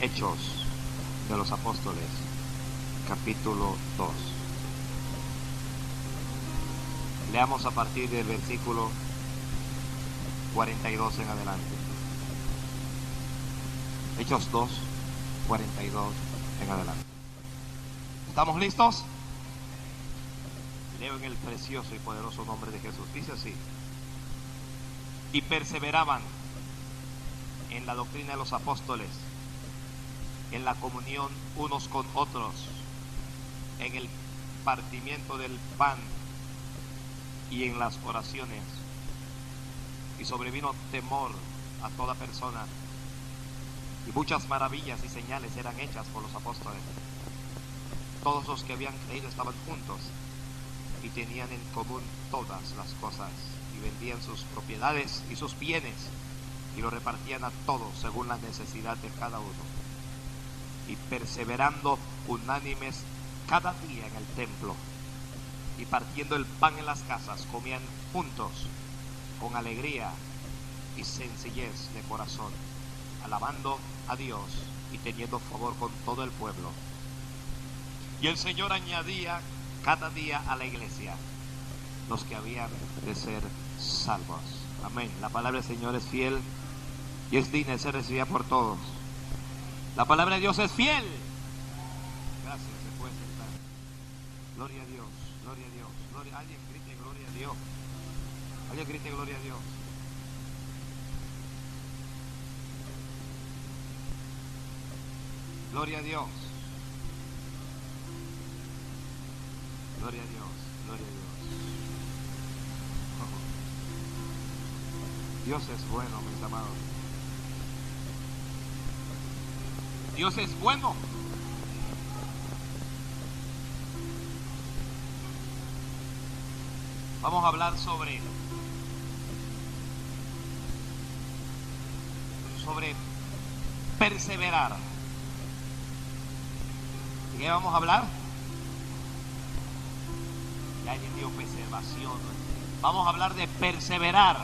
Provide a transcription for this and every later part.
Hechos de los Apóstoles, capítulo 2. Leamos a partir del versículo 42 en adelante. Hechos 2, 42 en adelante. ¿Estamos listos? Leo en el precioso y poderoso nombre de Jesús. Dice así. Y perseveraban en la doctrina de los apóstoles, en la comunión unos con otros, en el partimiento del pan y en las oraciones. Y sobrevino temor a toda persona. Y muchas maravillas y señales eran hechas por los apóstoles. Todos los que habían creído estaban juntos y tenían en común todas las cosas y vendían sus propiedades y sus bienes y lo repartían a todos según la necesidad de cada uno. Y perseverando unánimes cada día en el templo y partiendo el pan en las casas, comían juntos con alegría y sencillez de corazón, alabando a Dios y teniendo favor con todo el pueblo. Y el Señor añadía cada día a la iglesia los que habían de ser salvos. Amén. La palabra del Señor es fiel y es digna de ser recibida por todos. La palabra de Dios es fiel. Gracias, se puede sentar. Gloria a Dios, gloria a Dios. Gloria. Alguien grite gloria a Dios. Alguien grite gloria a Dios. Gloria a Dios. Gloria a Dios, gloria a Dios. Dios es bueno, mis amados. Dios es bueno. Vamos a hablar sobre sobre perseverar. ¿De qué vamos a hablar? Ya dio preservación. Vamos a hablar de perseverar.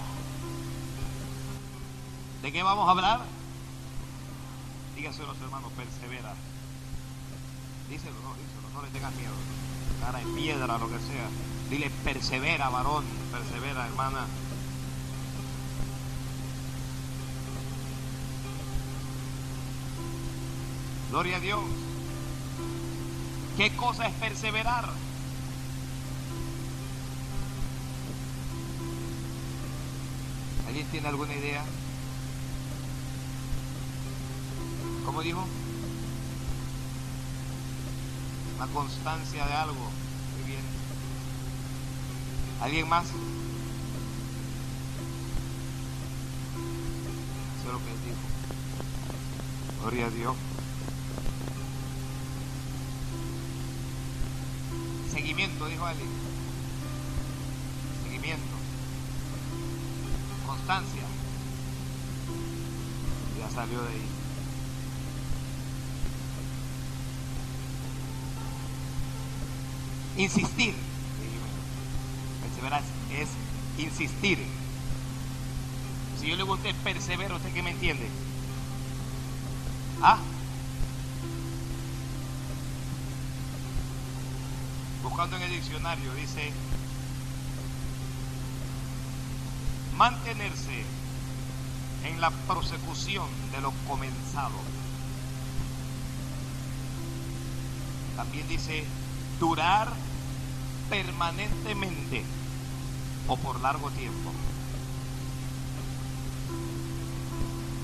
¿De qué vamos a hablar? Dígaselo a su hermano, persevera. Díselo, no, díselo, no le tengas miedo. Cara de piedra, lo que sea. Dile, persevera, varón, persevera, hermana. Gloria a Dios. ¿Qué cosa es perseverar? ¿Alguien tiene alguna idea? ¿Cómo dijo? La constancia de algo. Muy bien. ¿Alguien más? Eso es lo que él dijo. Gloria a Dios. Seguimiento, dijo alguien. Seguimiento. Constancia. Ya salió de ahí. Insistir. Perseverar es insistir. Si yo le digo a usted persevera, ¿usted qué me entiende? ¿Ah? Buscando en el diccionario dice mantenerse en la prosecución de lo comenzado. También dice durar permanentemente o por largo tiempo.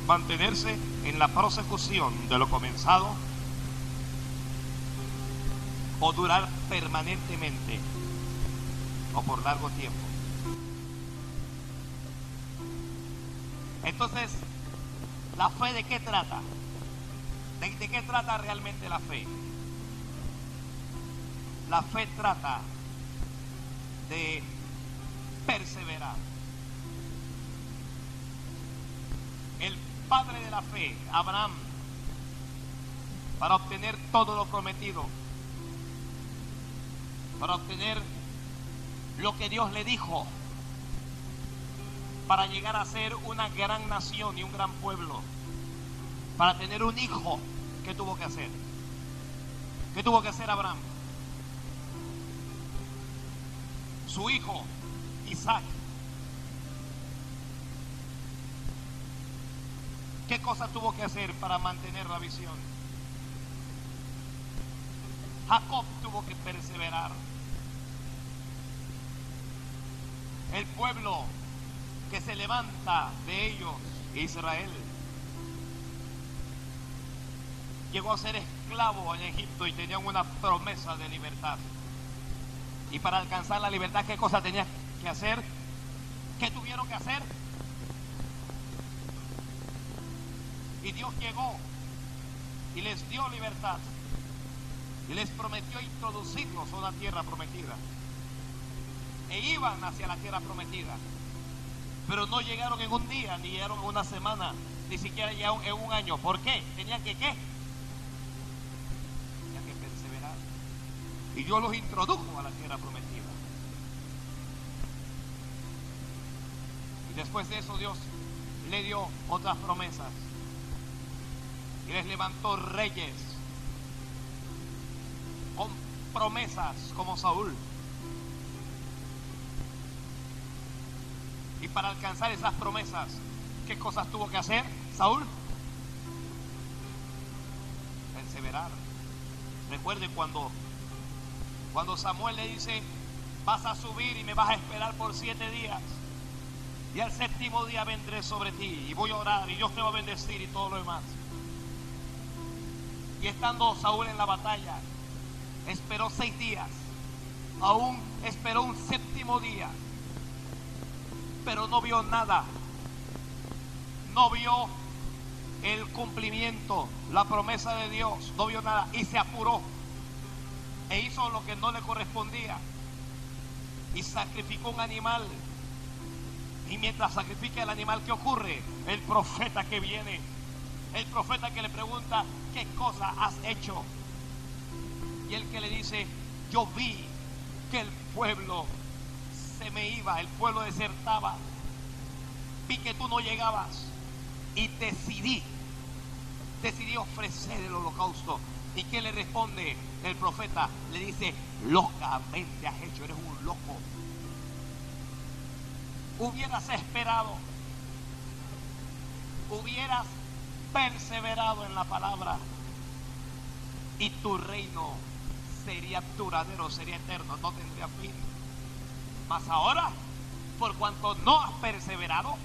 Mantenerse en la prosecución de lo comenzado o durar permanentemente o por largo tiempo. Entonces, ¿la fe de qué trata? ¿De, de qué trata realmente la fe? La fe trata de perseverar. El padre de la fe, Abraham, para obtener todo lo prometido, para obtener lo que Dios le dijo, para llegar a ser una gran nación y un gran pueblo, para tener un hijo ¿qué tuvo que hacer? ¿Qué tuvo que hacer Abraham? Su hijo, Isaac. ¿Qué cosa tuvo que hacer para mantener la visión? Jacob tuvo que perseverar. El pueblo que se levanta de ellos, Israel, llegó a ser esclavo en Egipto y tenían una promesa de libertad. Y para alcanzar la libertad, ¿qué cosa tenían que hacer? ¿Qué tuvieron que hacer? Y Dios llegó y les dio libertad. Y les prometió introducirlos a una tierra prometida. E iban hacia la tierra prometida. Pero no llegaron en un día, ni llegaron en una semana, ni siquiera llegaron en un año. ¿Por qué? Tenían que qué? Tenían que perseverar. Y Dios los introdujo a la tierra prometida. Y después de eso Dios le dio otras promesas. Y les levantó reyes con promesas como Saúl. Y para alcanzar esas promesas, ¿qué cosas tuvo que hacer Saúl? Perseverar. Recuerde cuando, cuando Samuel le dice, vas a subir y me vas a esperar por siete días. Y al séptimo día vendré sobre ti y voy a orar y Dios te va a bendecir y todo lo demás. Y estando Saúl en la batalla, esperó seis días. Aún esperó un séptimo día. Pero no vio nada. No vio el cumplimiento, la promesa de Dios. No vio nada. Y se apuró. E hizo lo que no le correspondía. Y sacrificó un animal. Y mientras sacrifica el animal, ¿qué ocurre? El profeta que viene. El profeta que le pregunta, ¿qué cosa has hecho? Y el que le dice, yo vi que el pueblo se me iba, el pueblo desertaba. Vi que tú no llegabas y decidí, decidí ofrecer el holocausto. ¿Y qué le responde el profeta? Le dice, locamente has hecho, eres un loco. Hubieras esperado, hubieras perseverado en la palabra y tu reino sería duradero, sería eterno, no tendría fin. Mas ahora, por cuanto no has perseverado,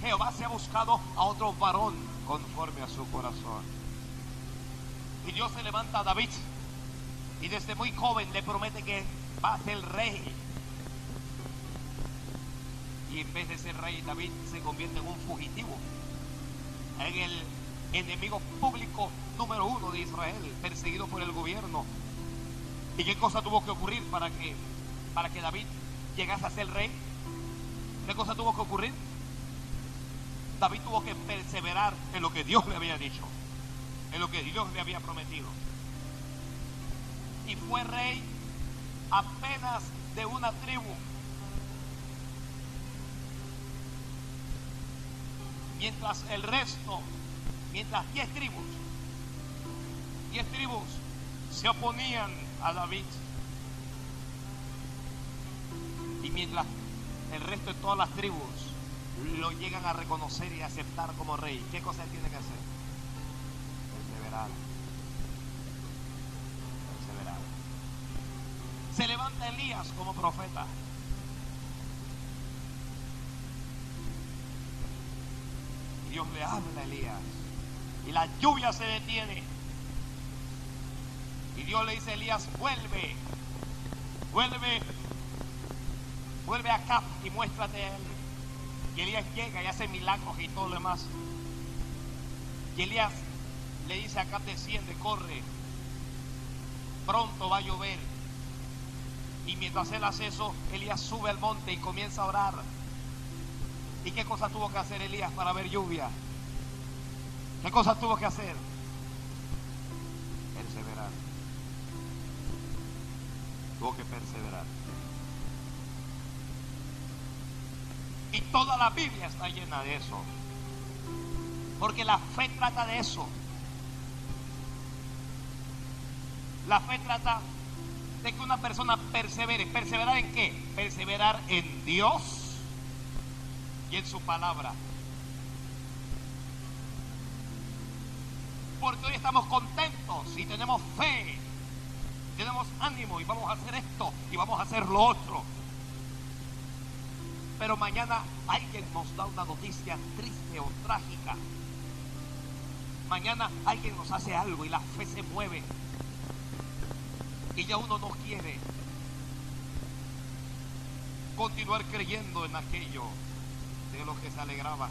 Jehová se ha buscado a otro varón conforme a su corazón. Y Dios se levanta a David y desde muy joven le promete que va a ser rey. Y en vez de ser rey, David se convierte en un fugitivo en el enemigo público número uno de Israel, perseguido por el gobierno. ¿Y qué cosa tuvo que ocurrir para que, para que David llegase a ser rey? ¿Qué cosa tuvo que ocurrir? David tuvo que perseverar en lo que Dios le había dicho, en lo que Dios le había prometido. Y fue rey apenas de una tribu. Mientras el resto, mientras diez tribus, diez tribus se oponían a David. Y mientras el resto de todas las tribus lo llegan a reconocer y aceptar como rey, ¿qué cosa él tiene que hacer? Perseverar. Perseverar. Se levanta Elías como profeta. Dios le habla a Elías. Y la lluvia se detiene. Y Dios le dice a Elías, vuelve, vuelve, vuelve acá y muéstrate a él. Y Elías llega y hace milagros y todo lo demás. Y Elías le dice acá desciende, corre. Pronto va a llover. Y mientras él hace eso, Elías sube al monte y comienza a orar. ¿Y qué cosa tuvo que hacer Elías para ver lluvia? ¿Qué cosa tuvo que hacer? Perseverar. Tuvo que perseverar. Y toda la Biblia está llena de eso. Porque la fe trata de eso. La fe trata de que una persona persevere. ¿Perseverar en qué? Perseverar en Dios y en su palabra. Porque hoy estamos contentos y tenemos fe, tenemos ánimo y vamos a hacer esto y vamos a hacer lo otro. Pero mañana alguien nos da una noticia triste o trágica. Mañana alguien nos hace algo y la fe se mueve. Y ya uno no quiere continuar creyendo en aquello de lo que se alegraba.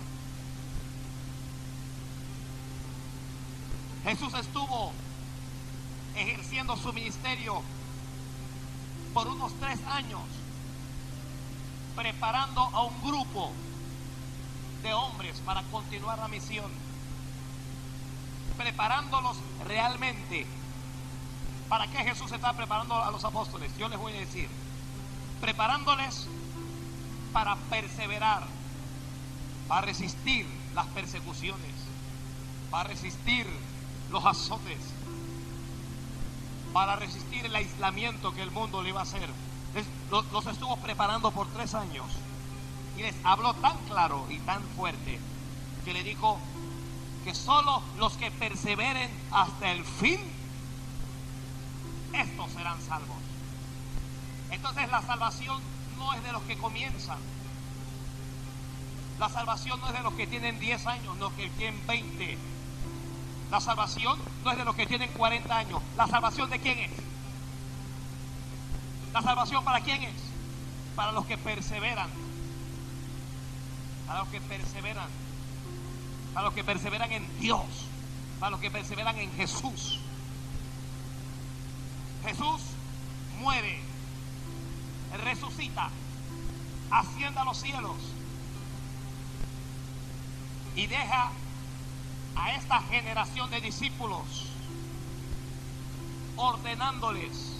Jesús estuvo ejerciendo su ministerio por unos tres años, preparando a un grupo de hombres para continuar la misión, preparándolos realmente. ¿Para qué Jesús está preparando a los apóstoles? Yo les voy a decir, preparándoles para perseverar, para resistir las persecuciones, para resistir los azotes, para resistir el aislamiento que el mundo le iba a hacer. los, estuvo preparando por tres años y les habló tan claro y tan fuerte que le dijo que solo los que perseveren hasta el fin, salvos. Entonces la salvación no es de los que comienzan. La salvación no es de los que tienen 10 años, no que tienen 20. La salvación no es de los que tienen 40 años. ¿La salvación de quién es? ¿La salvación para quién es? Para los que perseveran. Para los que perseveran. Para los que perseveran en Dios. Para los que perseveran en Jesús. Jesús muere, resucita, asciende a los cielos y deja a esta generación de discípulos ordenándoles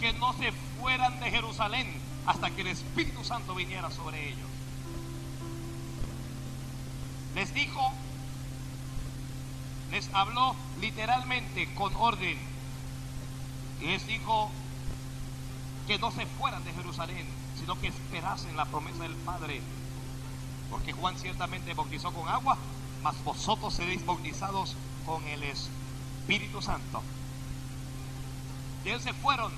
que no se fueran de Jerusalén hasta que el Espíritu Santo viniera sobre ellos. Les dijo, les habló literalmente con orden y les dijo que no se fueran de Jerusalén, sino que esperasen la promesa del Padre. Porque Juan ciertamente bautizó con agua, mas vosotros seréis bautizados con el Espíritu Santo. Y ellos se fueron.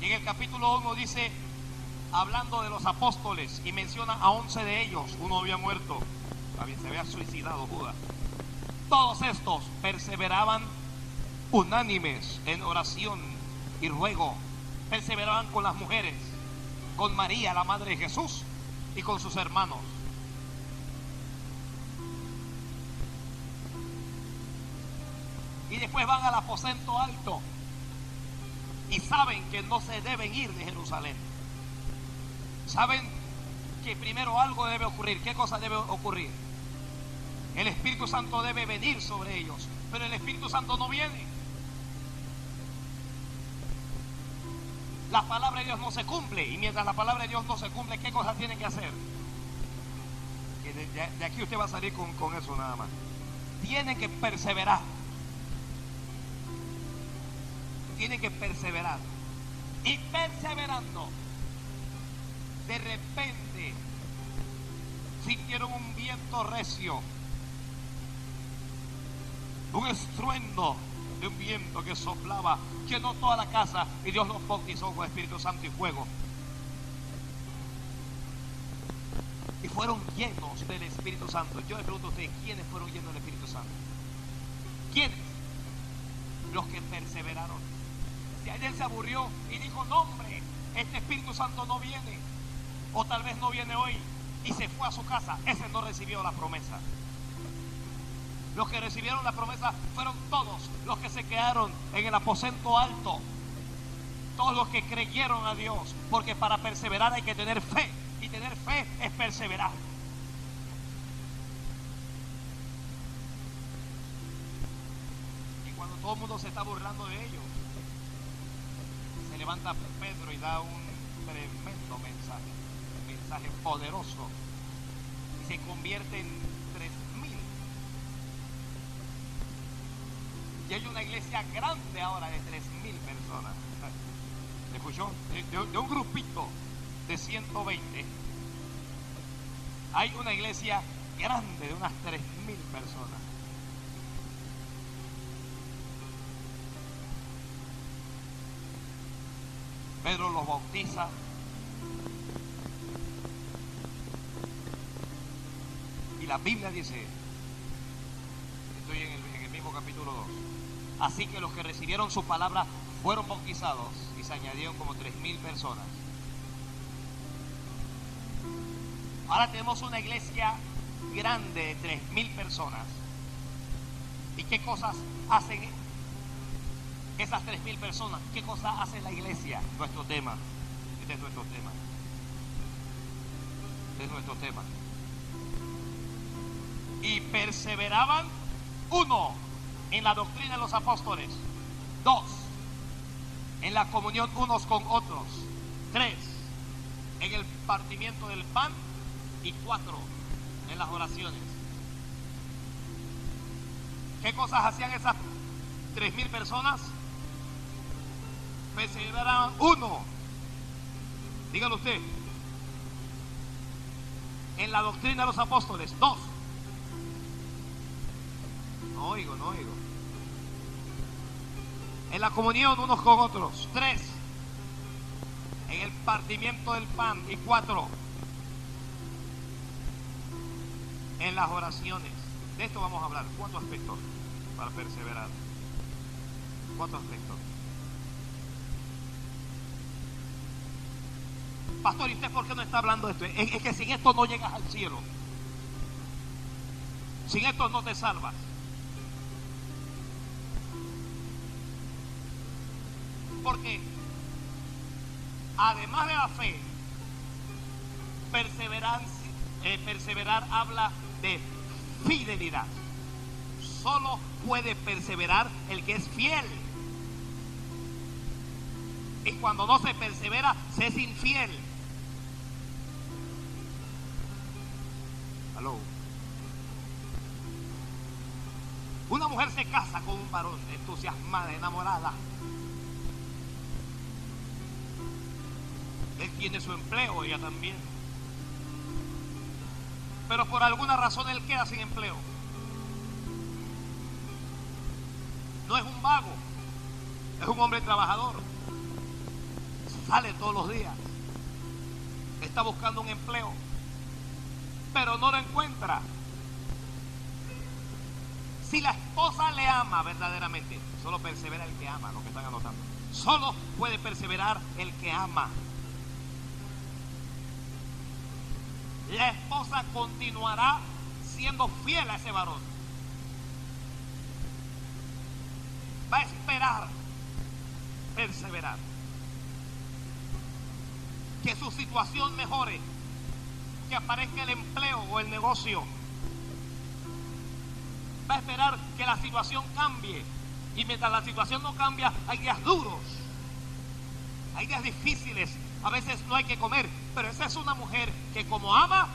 Y en el capítulo 1 dice, hablando de los apóstoles, y menciona a 11 de ellos, uno había muerto, se había suicidado Judas. Todos estos perseveraban unánimes en oración y ruego, perseveraban con las mujeres, con María, la madre de Jesús, y con sus hermanos. Y después van al aposento alto y saben que no se deben ir de Jerusalén. Saben que primero algo debe ocurrir. ¿Qué cosa debe ocurrir? El Espíritu Santo debe venir sobre ellos, pero el Espíritu Santo no viene. La palabra de Dios no se cumple y mientras la palabra de Dios no se cumple, ¿qué cosas tienen que hacer? de, aquí usted va a salir con, con eso nada más. Tienen que perseverar. Tienen que perseverar. Y perseverando, de repente sintieron un viento recio un estruendo de un viento que soplaba, llenó toda la casa y Dios los bautizó con Espíritu Santo y fuego. Y fueron llenos del Espíritu Santo. Yo le pregunto a usted, ¿quiénes fueron llenos del Espíritu Santo? ¿Quiénes? Los que perseveraron. Si ayer se aburrió y dijo, no hombre, este Espíritu Santo no viene, o tal vez no viene hoy, y se fue a su casa, ese no recibió la promesa. Los que recibieron la promesa fueron todos los que se quedaron en el aposento alto. Todos los que creyeron a Dios. Porque para perseverar hay que tener fe. Y tener fe es perseverar. Y cuando todo el mundo se está burlando de ellos, se levanta Pedro y da un tremendo mensaje. Un mensaje poderoso. Y se convierte en Y hay una iglesia grande ahora de 3.000 personas. ¿Escuchó? De un grupito de 120. Hay una iglesia grande de unas 3.000 personas. Pedro los bautiza. Y la Biblia dice, estoy en el, en el mismo capítulo 2, así que los que recibieron su palabra fueron bautizados y se añadieron como 3.000 personas. Ahora tenemos una iglesia grande de 3.000 personas. ¿Y qué cosas hacen esas 3.000 personas? ¿Qué cosas hace la iglesia? Nuestro tema. Este es nuestro tema. Este es nuestro tema. Y perseveraban, uno, en la doctrina de los apóstoles. Dos, en la comunión unos con otros. Tres, en el partimiento del pan. Y cuatro, en las oraciones. ¿Qué cosas hacían esas tres mil personas? Perseveraban uno. Dígalo usted. En la doctrina de los apóstoles. Dos. No oigo, no oigo. En la comunión unos con otros. Tres. En el partimiento del pan. Y cuatro. En las oraciones. De esto vamos a hablar. Cuatro aspectos para perseverar. Cuatro aspectos. Pastor, ¿y usted por qué no está hablando de esto? Es, que sin esto no llegas al cielo. Sin esto no te salvas. Porque además de la fe, perseverancia, eh, perseverar habla de fidelidad. Solo puede perseverar el que es fiel. Y cuando no se persevera, se es infiel. Aló. Una mujer se casa con un varón entusiasmada, enamorada. Él tiene su empleo, ella también. Pero por alguna razón él queda sin empleo. No es un vago, es un hombre trabajador. Sale todos los días. Está buscando un empleo, pero no lo encuentra. Si la esposa le ama verdaderamente, solo persevera el que ama, lo que están anotando. Solo puede perseverar el que ama. La esposa continuará siendo fiel a ese varón. Va a esperar, perseverar. Que su situación mejore, que aparezca el empleo o el negocio. Va a esperar que la situación cambie. Y mientras la situación no cambia, hay días duros. Hay días difíciles. A veces no hay que comer. Pero esa es una mujer que como ama,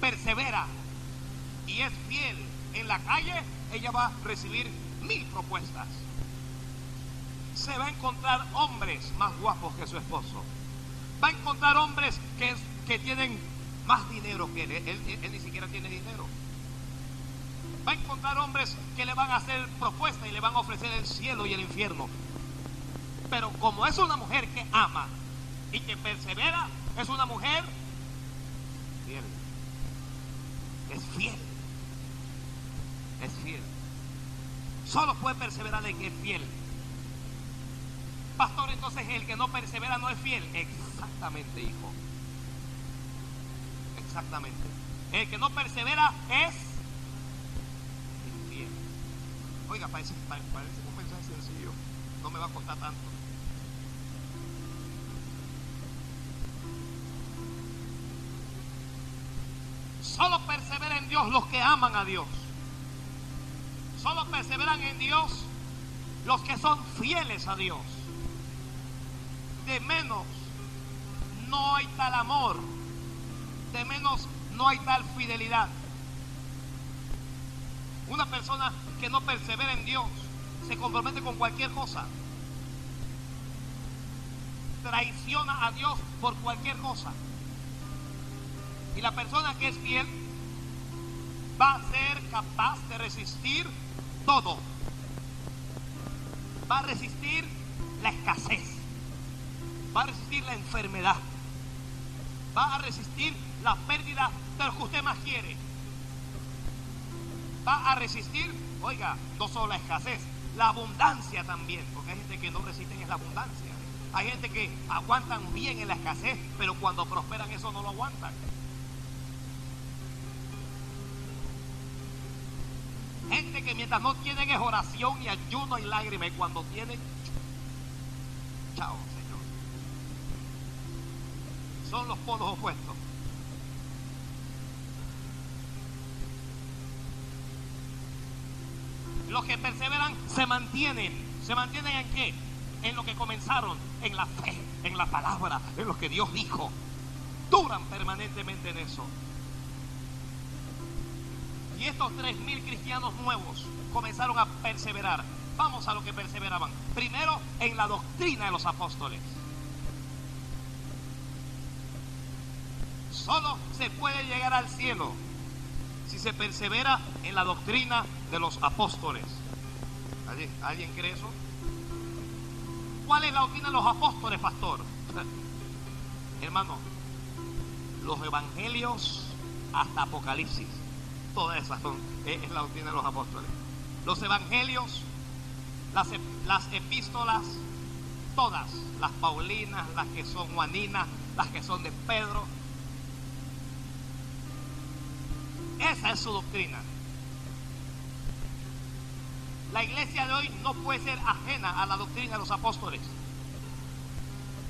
persevera y es fiel. En la calle ella va a recibir mil propuestas. Se va a encontrar hombres más guapos que su esposo. Va a encontrar hombres que, que tienen más dinero que él. Él, él- él ni siquiera tiene dinero. Va a encontrar hombres que le van a hacer propuestas y le van a ofrecer el cielo y el infierno. Pero como es una mujer que ama y que persevera, es una mujer fiel. Es fiel. Es fiel. Solo puede perseverar el que es fiel. Pastor, entonces el que no persevera no es fiel. Exactamente, hijo. Exactamente. El que no persevera es infiel. Oiga, parece, pa- parece un mensaje sencillo. No me va a costar tanto. Solo perseveran en Dios los que aman a Dios. Solo perseveran en Dios los que son fieles a Dios. De menos no hay tal amor. De menos no hay tal fidelidad. Una persona que no persevera en Dios se compromete con cualquier cosa. Traiciona a Dios por cualquier cosa. Y la persona que es fiel va a ser capaz de resistir todo. Va a resistir la escasez. Va a resistir la enfermedad. Va a resistir la pérdida de lo que usted más quiere. Va a resistir, oiga, no solo la escasez, la abundancia también, porque hay gente que no resiste en la abundancia. Hay gente que aguantan bien en la escasez, pero cuando prosperan eso no lo aguantan. Gente que mientras no tienen es oración y ayuno y lágrimas, cuando tienen, chao, Señor. Son los polos opuestos. Los que perseveran se mantienen. ¿Se mantienen en qué? En lo que comenzaron, en la fe, en la palabra, en lo que Dios dijo. Duran permanentemente en eso. Y estos tres mil cristianos nuevos comenzaron a perseverar. Vamos a lo que perseveraban. Primero, en la doctrina de los apóstoles. Solo se puede llegar al cielo si se persevera en la doctrina de los apóstoles. ¿Alguien cree eso? ¿Cuál es la doctrina de los apóstoles, pastor? Hermano, los evangelios hasta Apocalipsis. Todas esas son, es la doctrina de los apóstoles. Los evangelios, las, las epístolas, todas, las paulinas, las que son juaninas, las que son de Pedro, Esa es su doctrina. La iglesia de hoy no puede ser ajena a la doctrina de los apóstoles.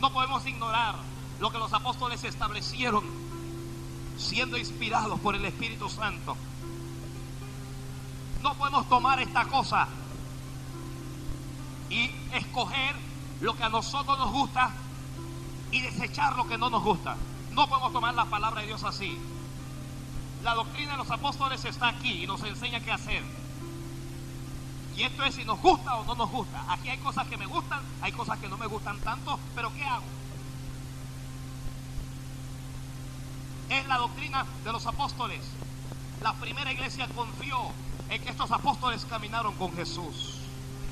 No podemos ignorar lo que los apóstoles establecieron siendo inspirados por el Espíritu Santo. No podemos tomar esta cosa y escoger lo que a nosotros nos gusta y desechar lo que no nos gusta. No podemos tomar la palabra de Dios así. La doctrina de los apóstoles está aquí y nos enseña qué hacer. Y esto es si nos gusta o no nos gusta. Aquí hay cosas que me gustan, hay cosas que no me gustan tanto, pero ¿qué hago? Es la doctrina de los apóstoles. La primera iglesia confió en que estos apóstoles caminaron con Jesús,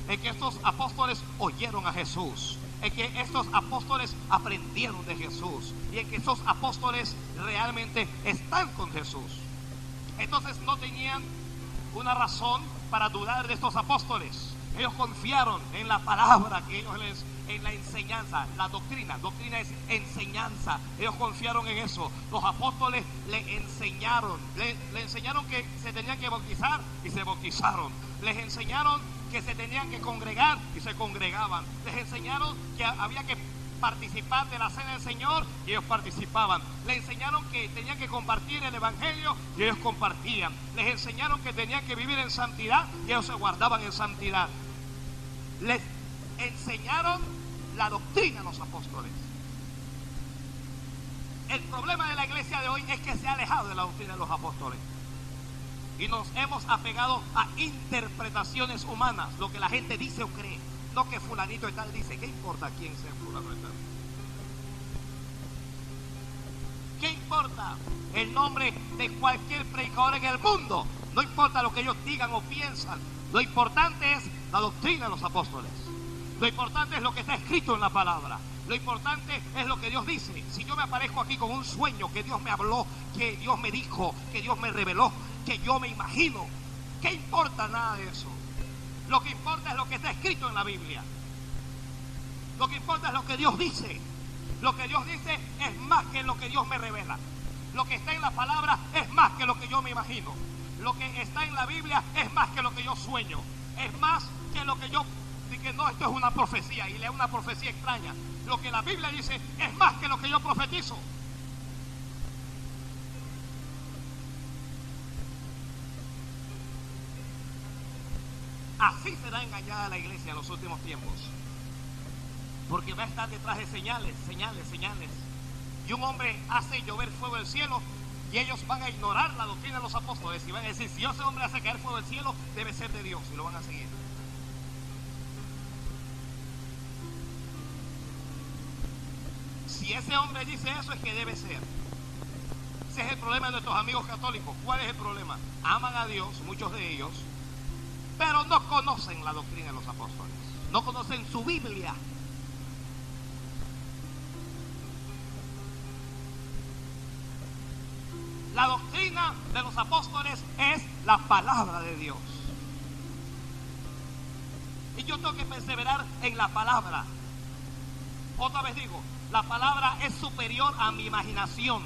en que estos apóstoles oyeron a Jesús, en que estos apóstoles aprendieron de Jesús y en que estos apóstoles realmente están con Jesús. Entonces no tenían una razón para dudar de estos apóstoles. Ellos confiaron en la palabra que ellos les, en la enseñanza, la doctrina. Doctrina es enseñanza. Ellos confiaron en eso. Los apóstoles le enseñaron, le, enseñaron que se tenían que bautizar y se bautizaron. Les enseñaron que se tenían que congregar y se congregaban. Les enseñaron que había que participar de la cena del Señor y ellos participaban. Les enseñaron que tenían que compartir el Evangelio y ellos compartían. Les enseñaron que tenían que vivir en santidad y ellos se guardaban en santidad. Les enseñaron la doctrina a los apóstoles. El problema de la iglesia de hoy es que se ha alejado de la doctrina de los apóstoles. Y nos hemos apegado a interpretaciones humanas, lo que la gente dice o cree. No que fulanito y tal dice, ¿qué importa quién sea fulano y tal? ¿Qué importa el nombre de cualquier predicador en el mundo? No importa lo que ellos digan o piensan. Lo importante es la doctrina de los apóstoles. Lo importante es lo que está escrito en la palabra. Lo importante es lo que Dios dice. Si yo me aparezco aquí con un sueño que Dios me habló, que Dios me dijo, que Dios me reveló, que yo me imagino. ¿Qué importa nada de eso? Lo que importa es lo que está escrito en la Biblia. Lo que importa es lo que Dios dice. Lo que Dios dice es más que lo que Dios me revela. Lo que está en la palabra es más que lo que yo me imagino. Lo que está en la Biblia es más que lo que yo sueño. Es más que lo que yo no, esto es una profecía y lea una profecía extraña. Lo que la Biblia dice es más que lo que yo profetizo. Así será engañada la iglesia en los últimos tiempos. Porque va a estar detrás de señales, señales, señales. Y un hombre hace llover fuego del cielo Y ellos van a ignorar la doctrina de los apóstoles y van a decir, si ese hombre hace caer fuego del cielo, debe ser de Dios y lo van a seguir. Si ese hombre dice eso es que debe ser. Ese es el problema de nuestros amigos católicos. ¿Cuál es el problema? Aman a Dios, muchos de ellos, pero no conocen la doctrina de los apóstoles. No conocen su Biblia. La doctrina de los apóstoles es la palabra de Dios. Y yo tengo que perseverar en la palabra. Otra vez digo, la palabra es superior a mi imaginación.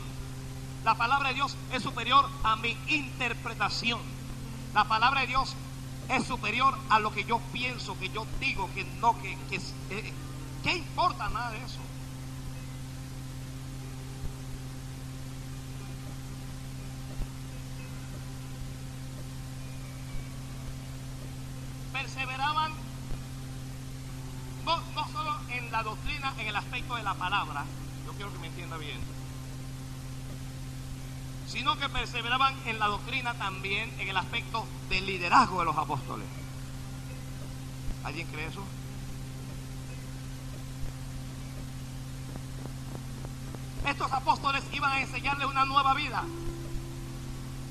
La palabra de Dios es superior a mi interpretación. La palabra de Dios es superior a lo que yo pienso, que yo digo, que no, que, que eh, ¿qué importa nada de eso? Perseveraban no, no solo en doctrina, en el aspecto de la palabra, yo quiero que me entienda bien, sino que perseveraban en la doctrina también en el aspecto del liderazgo de los apóstoles. ¿Alguien cree eso? Estos apóstoles iban a enseñarles una nueva vida.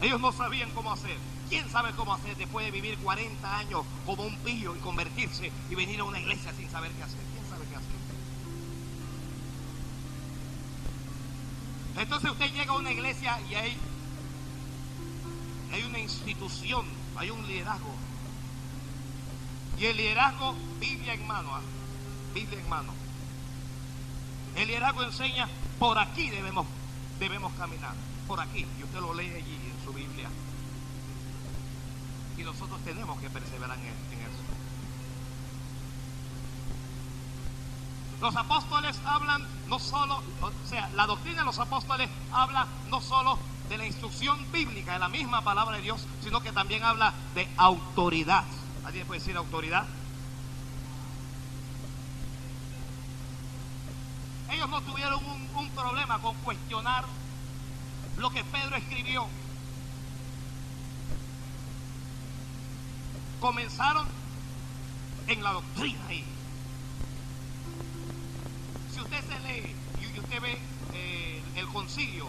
Ellos no sabían cómo hacer. ¿Quién sabe cómo hacer después de vivir 40 años como un pillo y convertirse y venir a una iglesia sin saber qué hacer? Entonces usted llega a una iglesia y hay, hay una institución, hay un liderazgo. Y el liderazgo, Biblia en mano, ¿ah? Biblia en mano. El liderazgo enseña, por aquí debemos, debemos caminar, por aquí. Y usted lo lee allí en su Biblia. Y nosotros tenemos que perseverar en, en eso. Los apóstoles hablan no solo, o sea, la doctrina de los apóstoles habla no solo de la instrucción bíblica, de la misma palabra de Dios, sino que también habla de autoridad. ¿Alguien puede decir autoridad? Ellos no tuvieron un, problema con cuestionar lo que Pedro escribió. Comenzaron en la doctrina ahí. Usted se lee y usted ve eh, el concilio,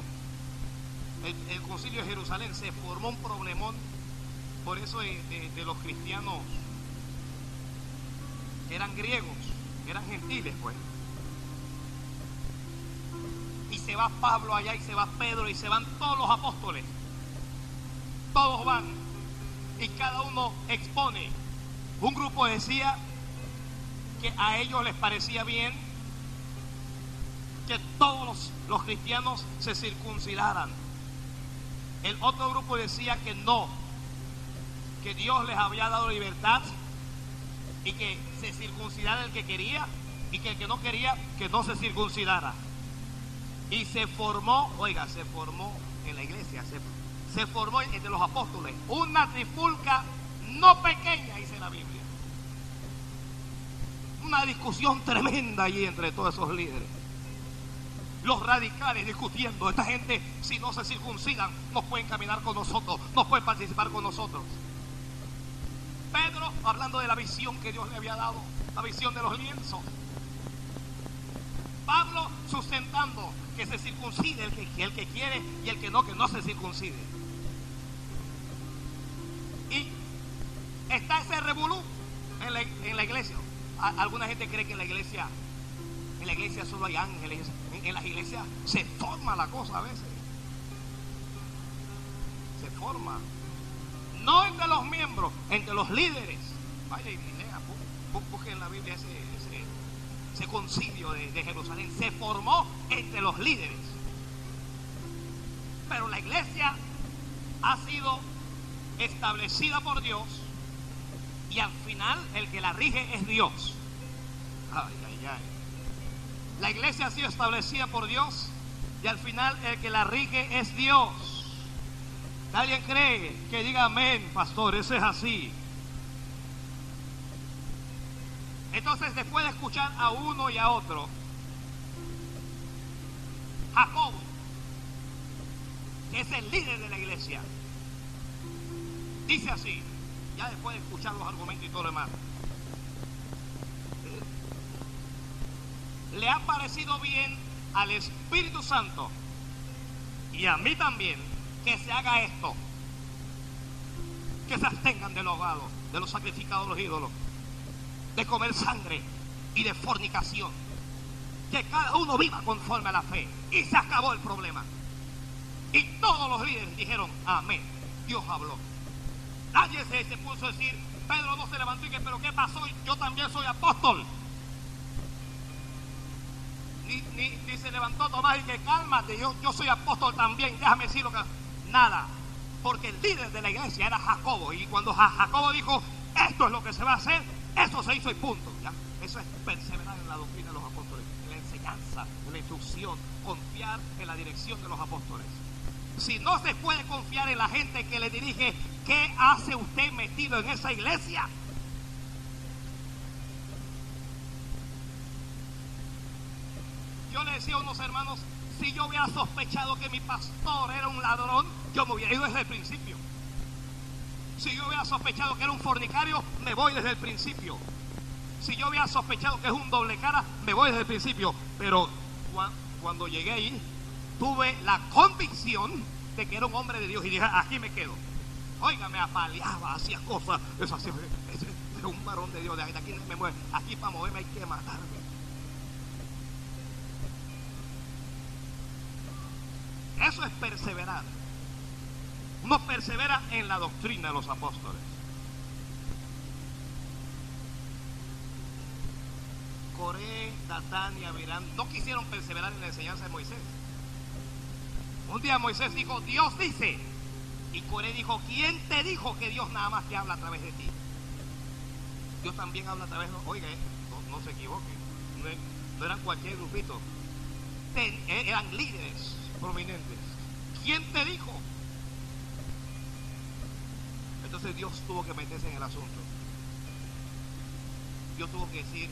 el, concilio de Jerusalén, se formó un problemón por eso de, los cristianos eran griegos, eran gentiles, pues. Y se va Pablo allá y se va Pedro y se van todos los apóstoles. Todos van. Y cada uno expone. Un grupo decía que a ellos les parecía bien que todos los, cristianos se circuncidaran. El otro grupo decía que no, que Dios les había dado libertad y que se circuncidara el que quería y que el que no quería que no se circuncidara. Y se formó, oiga, se formó en la iglesia, se formó entre los apóstoles una trifulca no pequeña, dice la Biblia. Una discusión tremenda allí entre todos esos líderes los radicales discutiendo. Esta gente, si no se circuncidan, no pueden caminar con nosotros, no pueden participar con nosotros. Pedro, hablando de la visión que Dios le había dado, la visión de los lienzos. Pablo sustentando que se circuncide el que, quiere y el que no, que no se circuncide. Y está ese revolú en la iglesia. Alguna gente cree que en la iglesia en la iglesia solo hay ángeles. En, las iglesias se forma la cosa a veces. Se forma. No entre los miembros, entre los líderes. Vaya y lea, busquen en la Biblia ese, ese, ese concilio de, de Jerusalén. Se formó entre los líderes. Pero la iglesia ha sido establecida por Dios y al final el que la rige es Dios. Ay, ay, ay. La iglesia ha sido establecida por Dios y al final el que la rige es Dios. ¿Alguien cree que diga amén, pastor? Eso es así. Entonces, después de escuchar a uno y a otro, Jacobo que es el líder de la iglesia. Dice así, ya después de escuchar los argumentos y todo lo demás. Le ha parecido bien al Espíritu Santo y a mí también que se haga esto. Que se abstengan de los ahogados, de los sacrificados los ídolos, de comer sangre y de fornicación. Que cada uno viva conforme a la fe. Y se acabó el problema. Y todos los líderes dijeron, amén. Dios habló. Nadie se, puso a decir, Pedro no se levantó y que, pero ¿qué pasó? Yo también soy apóstol. Ni, se levantó Tomás y que cálmate, yo, yo soy apóstol también, déjame decir lo que... Nada, porque el líder de la iglesia era Jacobo y cuando Jacobo dijo, esto es lo que se va a hacer, eso se hizo y punto. ¿ya? Eso es perseverar en la doctrina de los apóstoles, la enseñanza, en la instrucción, confiar en la dirección de los apóstoles. Si no se puede confiar en la gente que le dirige, ¿qué hace usted metido en esa iglesia? Yo le decía a unos hermanos, si yo hubiera sospechado que mi pastor era un ladrón, yo me hubiera ido desde el principio. Si yo hubiera sospechado que era un fornicario, me voy desde el principio. Si yo hubiera sospechado que es un doble cara, me voy desde el principio. Pero cuando llegué ahí, tuve la convicción de que era un hombre de Dios y dije, aquí me quedo. Oiga, me apaleaba, hacía cosas. Eso es un varón de Dios. De aquí me mueve. Aquí para moverme hay que matarme. Eso es perseverar. Uno persevera en la doctrina de los apóstoles. Coré, Datán y Abirán no quisieron perseverar en la enseñanza de Moisés. Un día Moisés dijo, Dios dice. Y Coré dijo, ¿quién te dijo que Dios nada más te habla a través de ti? Dios también habla a través de... Oiga, eh, no, se equivoque. No, eran cualquier grupito. Eh, eran líderes prominentes. ¿Quién te dijo? Entonces Dios tuvo que meterse en el asunto. Dios tuvo que decir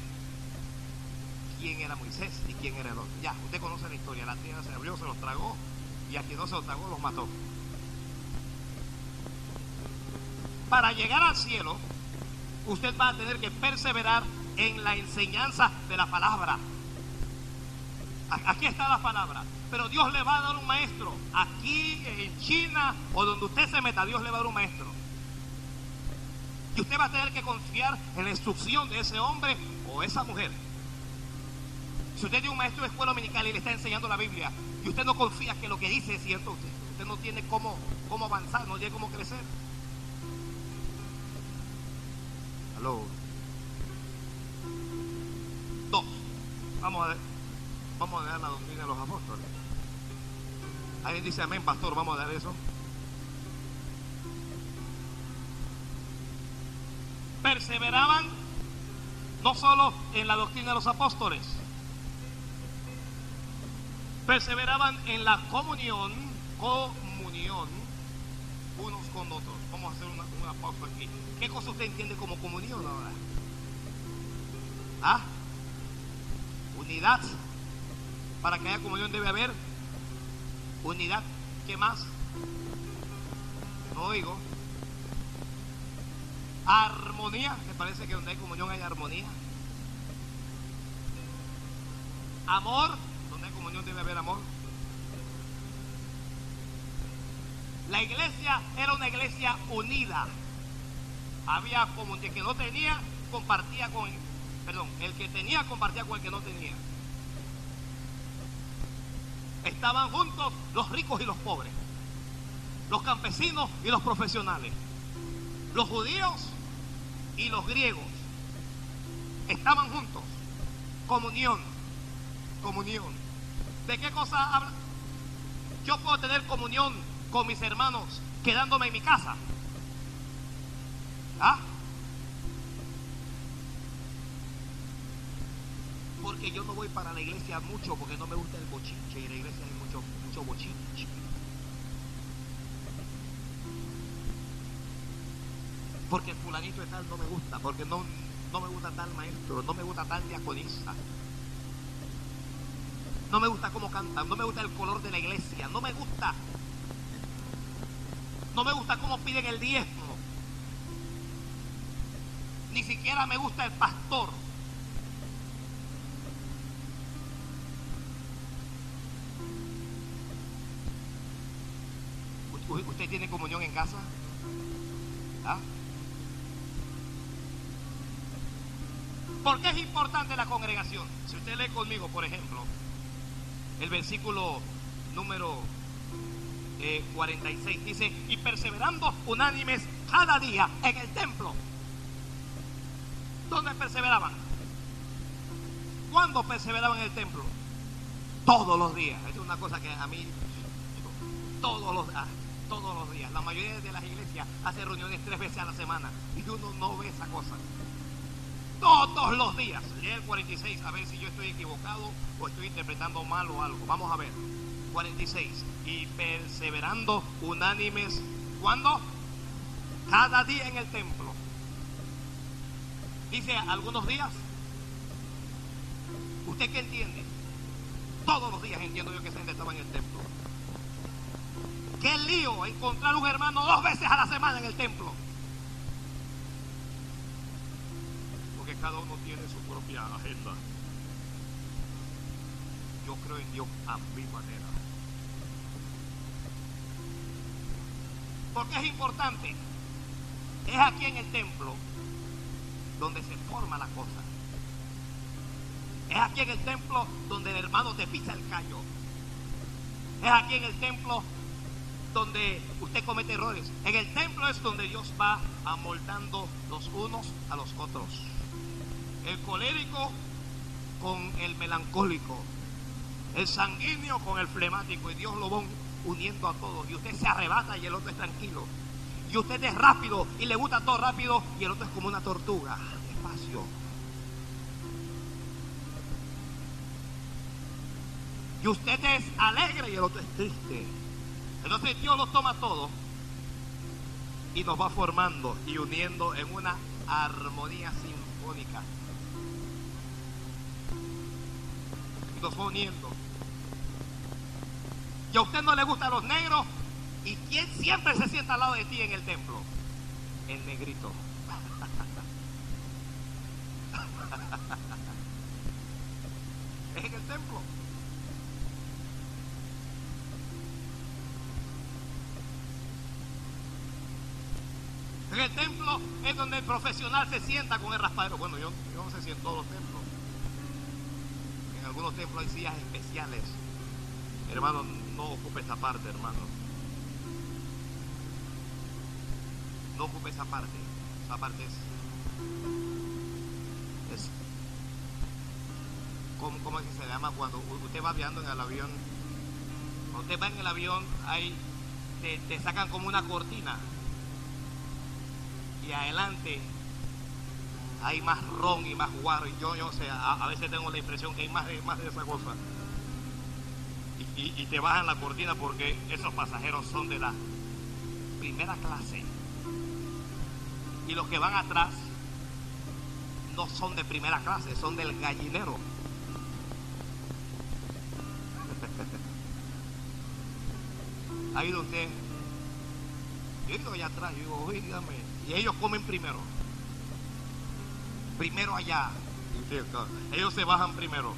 quién era Moisés y quién era el otro. Ya, usted conoce la historia. La tierra se abrió, se los tragó y a quien no se los tragó los mató. Para llegar al cielo, usted va a tener que perseverar en la enseñanza de la palabra. Aquí está la palabra. Pero Dios le va a dar un maestro. Aquí, en China o donde usted se meta, Dios le va a dar un maestro. Y usted va a tener que confiar en la instrucción de ese hombre o esa mujer. Si usted tiene un maestro de escuela dominical y le está enseñando la Biblia y usted no confía que lo que dice es cierto, usted, usted no tiene cómo, cómo avanzar, no tiene cómo crecer. Aló. Dos. Vamos a. Vamos a dar la doctrina de los apóstoles. Alguien dice amén, pastor, vamos a dar eso. Perseveraban no solo en la doctrina de los apóstoles, perseveraban en la comunión, comunión unos con otros. Vamos a hacer una, pausa aquí. ¿Qué cosa usted entiende como comunión ahora? ¿Ah? Unidad. Para que haya comunión debe haber unidad. ¿Qué más? No oigo. Armonía. ¿Me parece que donde hay comunión hay armonía? Amor comunión debe haber amor. La iglesia era una iglesia unida. Había como el que no tenía, compartía con, perdón, el que tenía compartía con el que no tenía. Estaban juntos los ricos y los pobres, los campesinos y los profesionales, los judíos y los griegos. Estaban juntos. Comunión, comunión. ¿De qué cosa habla? Yo puedo tener comunión con mis hermanos quedándome en mi casa. ¿Ah? Porque yo no voy para la iglesia mucho porque no me gusta el bochinche y en la iglesia hay mucho, mucho bochinche. Porque el fulanito de tal no me gusta, porque no, no me gusta tal maestro, no me gusta tal diaconista. No me gusta cómo cantan, no me gusta el color de la iglesia, no me gusta No me gusta cómo piden el diezmo. Ni siquiera me gusta el pastor. ¿Usted tiene comunión en casa? ¿Ah? ¿Por qué es importante la congregación? Si usted lee conmigo, por ejemplo, el versículo número 46 eh, dice, y perseverando unánimes cada día en el templo. ¿Dónde perseveraban? ¿Cuándo perseveraban en el templo? Todos los días. es una cosa que a mí, todos los, días todos los días. La mayoría de las iglesias hace reuniones tres veces a la semana y uno no ve esa cosa. Todos los días. Lee el 46 a ver si yo estoy equivocado o estoy interpretando mal o algo. Vamos a ver. 46. Y perseverando unánimes. ¿Cuándo? Cada día en el templo. Dice algunos días. ¿Usted qué entiende? Todos los días entiendo yo que esa gente estaba en el templo. Qué lío encontrar un hermano dos veces a la semana en el templo. Porque cada uno tiene su propia agenda. Yo creo en Dios a mi manera. Porque es importante. Es aquí en el templo donde se forma la cosa. Es aquí en el templo donde el hermano te pisa el callo. Es aquí en el templo donde usted comete errores. En el templo es donde Dios va amoldando los unos a los otros. El colérico con el melancólico. El sanguíneo con el flemático. Y Dios lo va uniendo a todos. Y usted se arrebata y el otro es tranquilo. Y usted es rápido y le gusta todo rápido y el otro es como una tortuga. Despacio. Y usted es alegre y el otro es triste. Entonces Dios lo toma todo y nos va formando y uniendo en una armonía sinfónica. Nos va uniendo. Y a usted no le gustan los negros. ¿Y quién siempre se sienta al lado de ti en el templo? El negrito. es en el templo. En el templo es donde el profesional se sienta con el raspadero. Bueno, yo, no sé si en todos los templos. En algunos templos hay sillas especiales. Hermano, no ocupe esa parte, hermano. No ocupe esa parte. Esa parte es. es ¿cómo, ¿Cómo se llama? Cuando usted va viajando en el avión. Cuando usted va en el avión, hay, te, te sacan como una cortina adelante hay más ron y más guaro. Y yo, yo sé, a, veces tengo la impresión que hay más de, más de esa cosa. Y, y, te bajan la cortina porque esos pasajeros son de la primera clase. Y los que van atrás no son de primera clase, son del gallinero. ¿Ha ido usted? Yo he ido allá atrás, yo digo, oígame, y ellos comen primero. Primero allá. Ellos se bajan primero.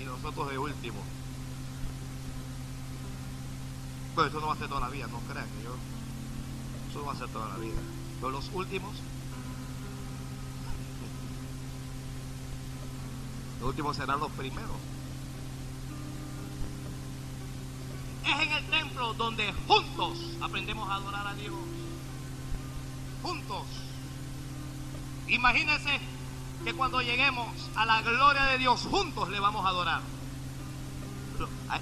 Y nosotros de último. Pues eso no va a ser toda la vida, no crean que yo. Eso no va a ser toda la vida. Pero los últimos. Los últimos serán los primeros. Es en el donde juntos aprendemos a adorar a Dios juntos. Imagínense que cuando lleguemos a la gloria de Dios juntos le vamos a adorar.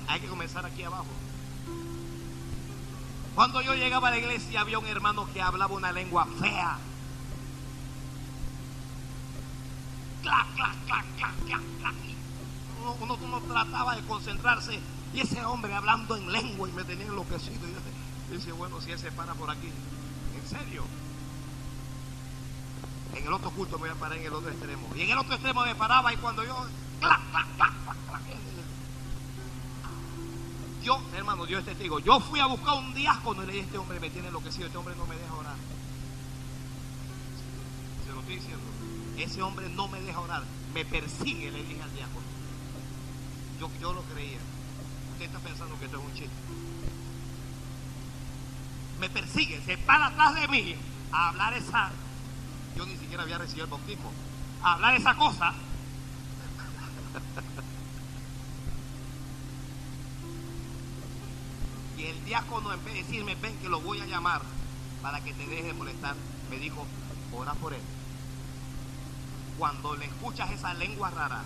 hay, que comenzar aquí abajo. Cuando yo llegaba a la iglesia había un hermano que hablaba una lengua fea. Clac, clac, clac, clac, clac, uno, trataba de concentrarse y ese hombre hablando en lengua y me tenía enloquecido. Y decía, bueno, si él se para por aquí, en serio. En el otro culto me voy a parar en el otro extremo. Y en el otro extremo me paraba y cuando yo... Yo, hermano, Dios es testigo. Yo fui a buscar un diácono y le dije, este hombre me tiene enloquecido, este hombre no me deja orar. Se lo estoy diciendo. Ese hombre no me deja orar, me persigue, le dije al diácono. Yo, yo lo creía. Usted está pensando que esto es un chiste. Me persigue, se para atrás de mí a hablar esa. Yo ni siquiera había recibido el bautismo. Hablar esa cosa. Y el diácono, en vez de decirme, ven que lo voy a llamar para que te deje de molestar, me dijo, ora por él. Cuando le escuchas esa lengua rara,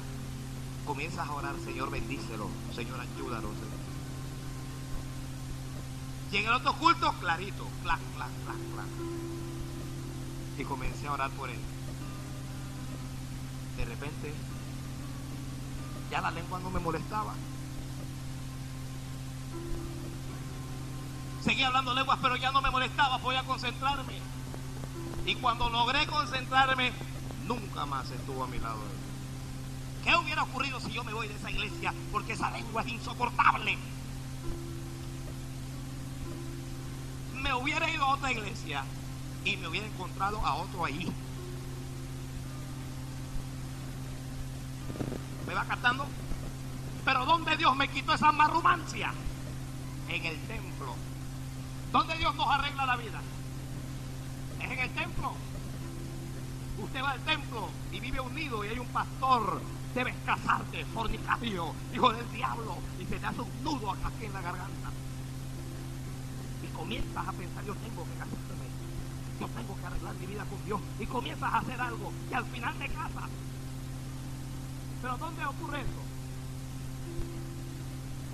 comienzas a orar, Señor, bendícelo, Señor, ayúdalo. Señor. Y en el otro culto, clarito, clac, clac, clac, clac. Y comencé a orar por él. De repente, ya la lengua no me molestaba. Seguía hablando lenguas, pero ya no me molestaba, podía concentrarme. Y cuando logré concentrarme, nunca más estuvo a mi lado él. ¿Qué hubiera ocurrido si yo me voy de esa iglesia? Porque esa lengua es insoportable. Me hubiera ido a otra iglesia y me hubiera encontrado a otro ahí. ¿Me va captando? Pero ¿dónde Dios me quitó esa marrumancia? En el templo. ¿Dónde Dios nos arregla la vida? Es en el templo. Usted va al templo y vive unido y hay un pastor. Debes casarte, fornicario, hijo del diablo. Y se te hace un nudo aquí en la garganta. Y comienzas a pensar, yo tengo que casarme. Yo tengo que arreglar mi vida con Dios. Y comienzas a hacer algo. Y al final te casas. Pero ¿dónde ocurre eso?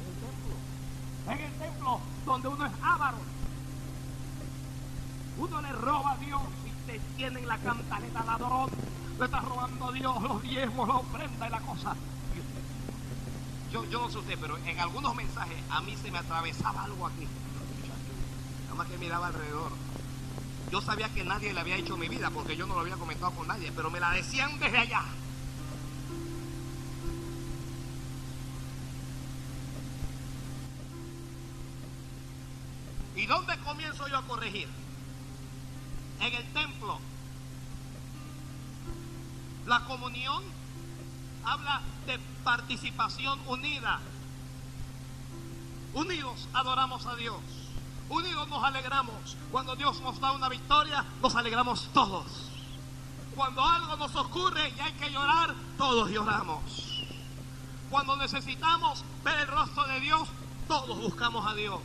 En el templo. En el templo donde uno es avaro. Uno le roba a Dios y te tiene en la cantaleta ladrón. Le está robando a Dios los diezmos, la ofrenda y la cosa. Yo, yo no sé usted, pero en algunos mensajes a mí se me atravesaba algo aquí. Nada más que miraba alrededor. Yo sabía que nadie le había hecho mi vida porque yo no lo había comentado con nadie, pero me la decían desde allá. ¿Y dónde comienzo yo a corregir? En el templo. La comunión habla de participación unida. Unidos adoramos a Dios. Unidos nos alegramos. Cuando Dios nos da una victoria, nos alegramos todos. Cuando algo nos ocurre y hay que llorar, todos lloramos. Cuando necesitamos ver el rostro de Dios, todos buscamos a Dios.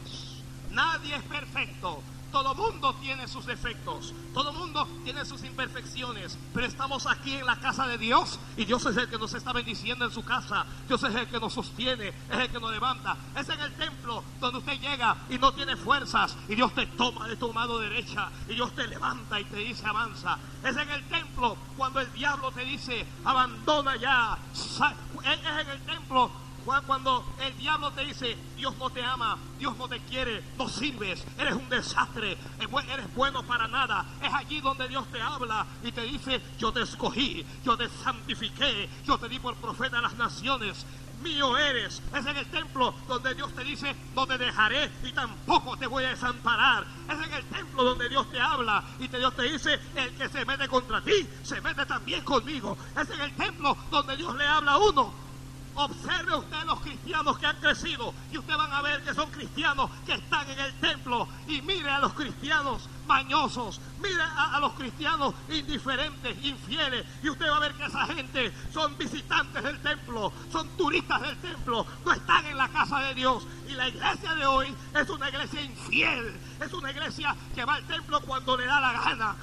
Nadie es perfecto. Todo mundo tiene sus defectos, todo mundo tiene sus imperfecciones, pero estamos aquí en la casa de Dios y Dios es el que nos está bendiciendo en su casa, Dios es el que nos sostiene, es el que nos levanta. Es en el templo donde usted llega y no tiene fuerzas y Dios te toma de tu mano derecha y Dios te levanta y te dice avanza. Es en el templo cuando el diablo te dice abandona ya. Es en el templo cuando el diablo te dice, Dios no te ama, Dios no te quiere, no sirves, eres un desastre, eres bueno para nada. Es allí donde Dios te habla y te dice, yo te escogí, yo te santifiqué, yo te di por profeta a las naciones. Mío eres. Es en el templo donde Dios te dice, no te dejaré y tampoco te voy a desamparar. Es en el templo donde Dios te habla y Dios te dice, el que se mete contra ti, se mete también conmigo. Es en el templo donde Dios le habla a uno Observe usted los cristianos que han crecido y usted van a ver que son cristianos que están en el templo. Y mire a los cristianos mañosos, mire a, los cristianos indiferentes, infieles. Y usted va a ver que esa gente son visitantes del templo, son turistas del templo, no están en la casa de Dios. Y la iglesia de hoy es una iglesia infiel, es una iglesia que va al templo cuando le da la gana,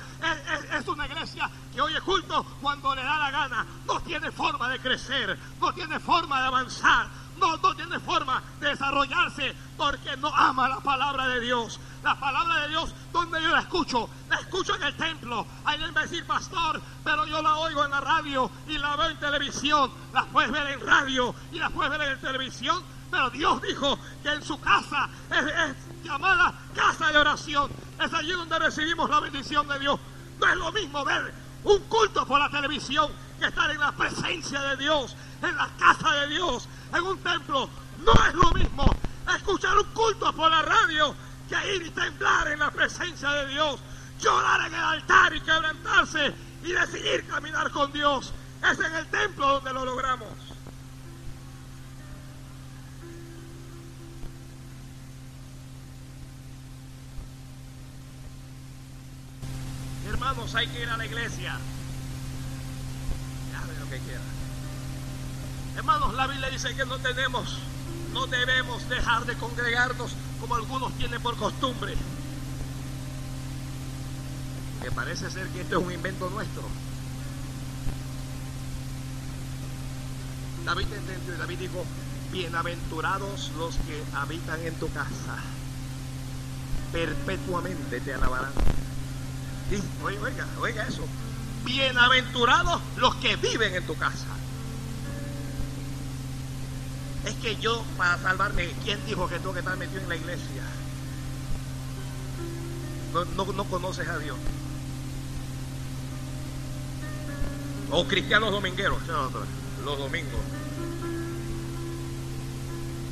es una iglesia que oye culto cuando le da la gana, no tiene forma de crecer, no tiene forma de avanzar, no, no tiene forma de desarrollarse porque no ama la palabra de Dios. La palabra de Dios, donde yo la escucho, la escucho en el templo. Alguien va a decir, pastor, pero yo la oigo en la radio y la veo en televisión. La puedes ver en radio y la puedes ver en televisión. Pero Dios dijo que en su casa es, es llamada casa de oración. Es allí donde recibimos la bendición de Dios. No es lo mismo ver un culto por la televisión que estar en la presencia de Dios, en la casa de Dios, en un templo. No es lo mismo. escuchar un culto por la radio que ir y temblar en la presencia de Dios, llorar en el altar y quebrantarse y decidir caminar con Dios. Es en el templo donde lo logramos. Hermanos, hay que ir a la iglesia. Ya lo que. Hermanos, la Biblia dice que no tenemos, no debemos dejar de congregarnos como algunos tienen por costumbre. Que parece ser que esto es un invento nuestro. David entendió y David dijo, bienaventurados los que habitan en tu casa, perpetuamente te alabarán. Oiga, oiga, oiga eso, bienaventurados los que viven en tu casa. Es que yo, para salvarme, ¿quién dijo que tengo que estar metido en la iglesia? No, no, conoces a Dios. O cristianos domingueros, los domingos.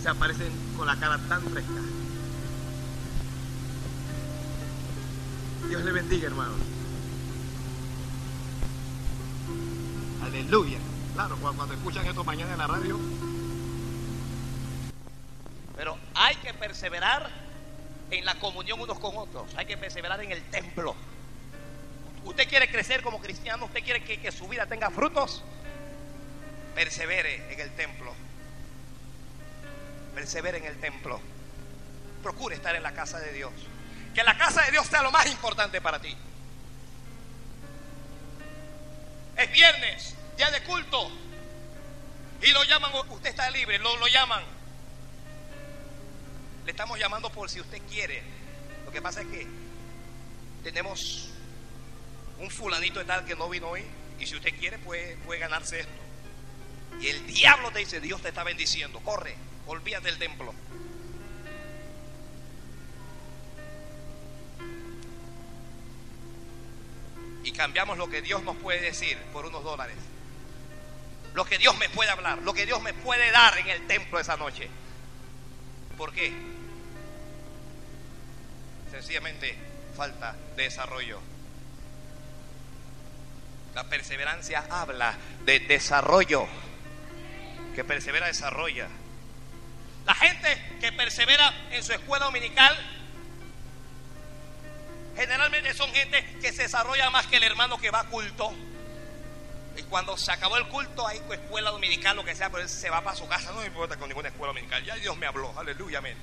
Se aparecen con la cara tan fresca. Dios le bendiga, hermano. Aleluya. Claro, cuando, escuchan esto mañana en la radio. Pero hay que perseverar en la comunión unos con otros. Hay que perseverar en el templo. Usted quiere crecer como cristiano, usted quiere que, su vida tenga frutos. Persevere en el templo. Persevere en el templo. Procure estar en la casa de Dios. Que la casa de Dios sea lo más importante para ti. Es viernes, día de culto. Y lo llaman, usted está libre, lo, lo llaman. Le estamos llamando por si usted quiere. Lo que pasa es que tenemos un fulanito de tal que no vino hoy. Y si usted quiere, puede, puede ganarse esto. Y el diablo te dice, Dios te está bendiciendo. Corre, olvídate del templo. y cambiamos lo que Dios nos puede decir por unos dólares. Lo que Dios me puede hablar, lo que Dios me puede dar en el templo esa noche. ¿Por qué? Sencillamente falta de desarrollo. La perseverancia habla de desarrollo. Que persevera, desarrolla. La gente que persevera en su escuela dominical Generalmente son gente que se desarrolla más que el hermano que va a culto. Y cuando se acabó el culto, hay escuela dominical, lo que sea, pero él se va para su casa. No me importa con ninguna escuela dominical. Ya Dios me habló. Aleluya, amén.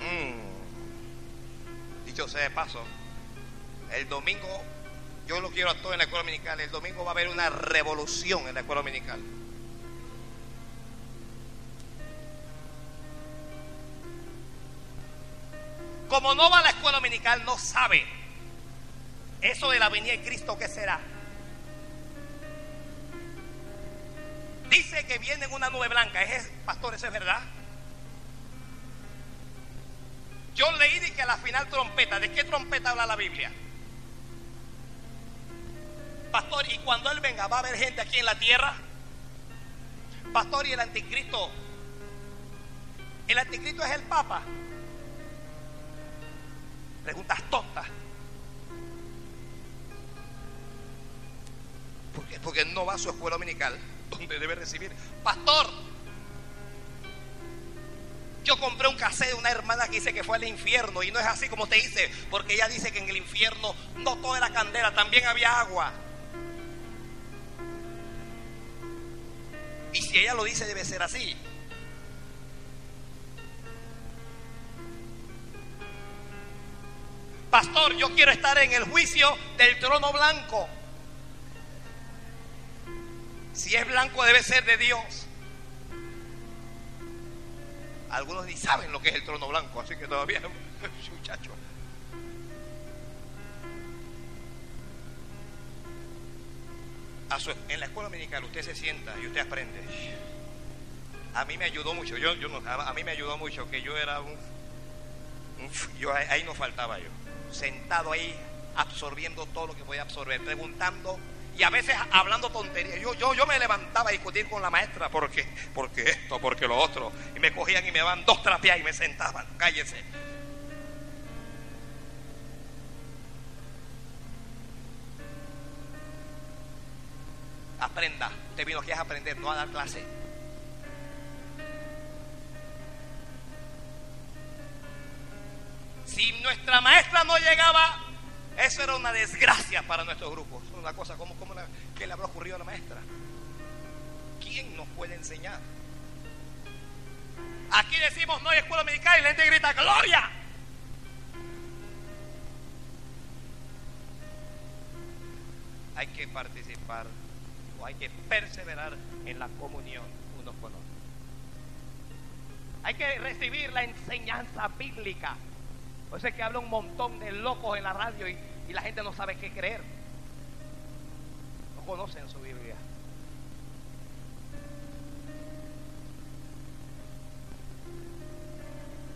Mm. Dicho sea de paso, el domingo, yo lo quiero a todo en la escuela dominical. El domingo va a haber una revolución en la escuela dominical. Como no va a la escuela dominical, no sabe eso de la venida de Cristo, ¿qué será? Dice que viene en una nube blanca. ¿Es, pastor, eso es verdad? Yo leí que a la final trompeta. ¿De qué trompeta habla la Biblia? Pastor, y cuando Él venga, ¿va a haber gente aquí en la tierra? Pastor, y el anticristo. El anticristo es el Papa. Preguntas tontas. ¿Por qué? Porque no va a su escuela dominical donde debe recibir. Pastor, yo compré un cassette de una hermana que dice que fue al infierno y no es así como te dice, porque ella dice que en el infierno no todo era candela, también había agua. Y si ella lo dice debe ser así. Pastor, yo quiero estar en el juicio del trono blanco. Si es blanco debe ser de Dios. Algunos ni saben lo que es el trono blanco, así que todavía, muchachos. en la escuela dominical usted se sienta y usted aprende. A mí me ayudó mucho, yo, yo a, mí me ayudó mucho que yo era un, yo ahí no faltaba yo sentado ahí absorbiendo todo lo que podía absorber, preguntando Y a veces hablando tonterías. Yo, yo, yo me levantaba a discutir con la maestra porque, porque esto, porque lo otro. Y me cogían y me daban dos trapeas y me sentaban. Cállese. Aprenda. Usted vino aquí a aprender, no a dar clase. Si nuestra maestra no llegaba, eso era una desgracia para nuestro grupo. Una cosa como, como ¿qué le habrá ocurrido a la maestra? ¿Quién nos puede enseñar? Aquí decimos no hay escuela medical y la gente grita ¡Gloria! Hay que participar o hay que perseverar en la comunión unos con otros. Hay que recibir la enseñanza bíblica por eso es que habla un montón de locos en la radio y, y la gente no sabe qué creer. No conocen su Biblia.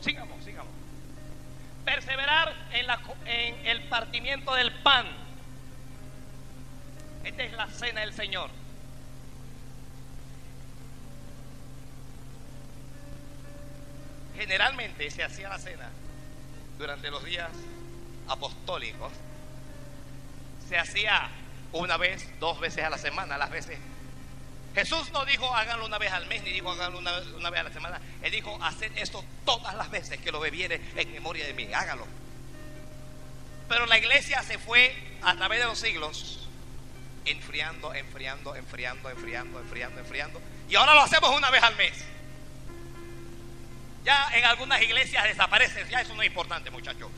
Sigamos, sigamos. Perseverar en el partimiento del pan. Esta es la cena del Señor. Generalmente se hacía la cena durante los días apostólicos se hacía una vez, dos veces a la semana, las veces. Jesús no dijo háganlo una vez al mes, ni dijo háganlo una, vez a la semana. Él dijo hacer esto todas las veces que lo bebiere en memoria de mí, hágalo. Pero la iglesia se fue a través de los siglos enfriando, enfriando, enfriando, enfriando, enfriando, enfriando. Y ahora lo hacemos una vez al mes. Ya en algunas iglesias desaparece, ya eso no es importante, muchachos.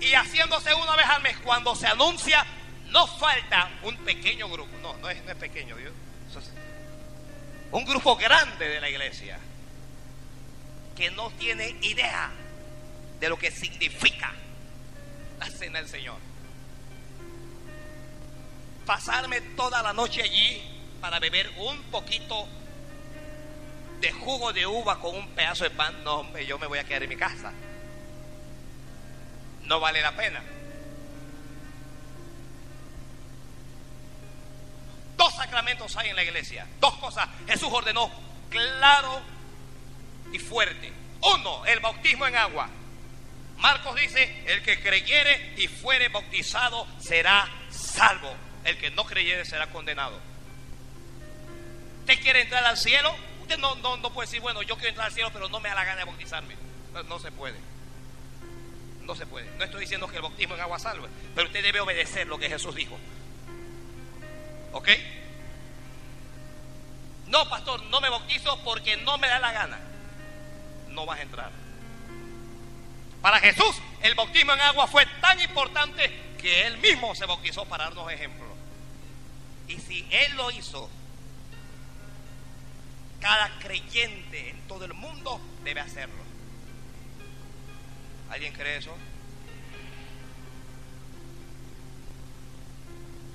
Y haciéndose una vez al mes, cuando se anuncia, no falta un pequeño grupo, no, no es, pequeño, Dios. un grupo grande de la iglesia que no tiene idea de lo que significa la cena del Señor. Pasarme toda la noche allí para beber un poquito de jugo de uva con un pedazo de pan, no, hombre, yo me voy a quedar en mi casa. No vale la pena. Dos sacramentos hay en la iglesia. Dos cosas. Jesús ordenó claro y fuerte. Uno, el bautismo en agua. Marcos dice, el que creyere y fuere bautizado será salvo. El que no creyere será condenado. ¿Usted quiere entrar al cielo? no, no, puede decir, bueno, yo quiero entrar al cielo, pero no me da la gana de bautizarme. No, se puede. No se puede. No estoy diciendo que el bautismo en agua salve, pero usted debe obedecer lo que Jesús dijo. ¿Ok? No, pastor, no me bautizo porque no me da la gana. No vas a entrar. Para Jesús, el bautismo en agua fue tan importante que Él mismo se bautizó para darnos ejemplo. Y si Él lo hizo, cada creyente en todo el mundo debe hacerlo. ¿Alguien cree eso?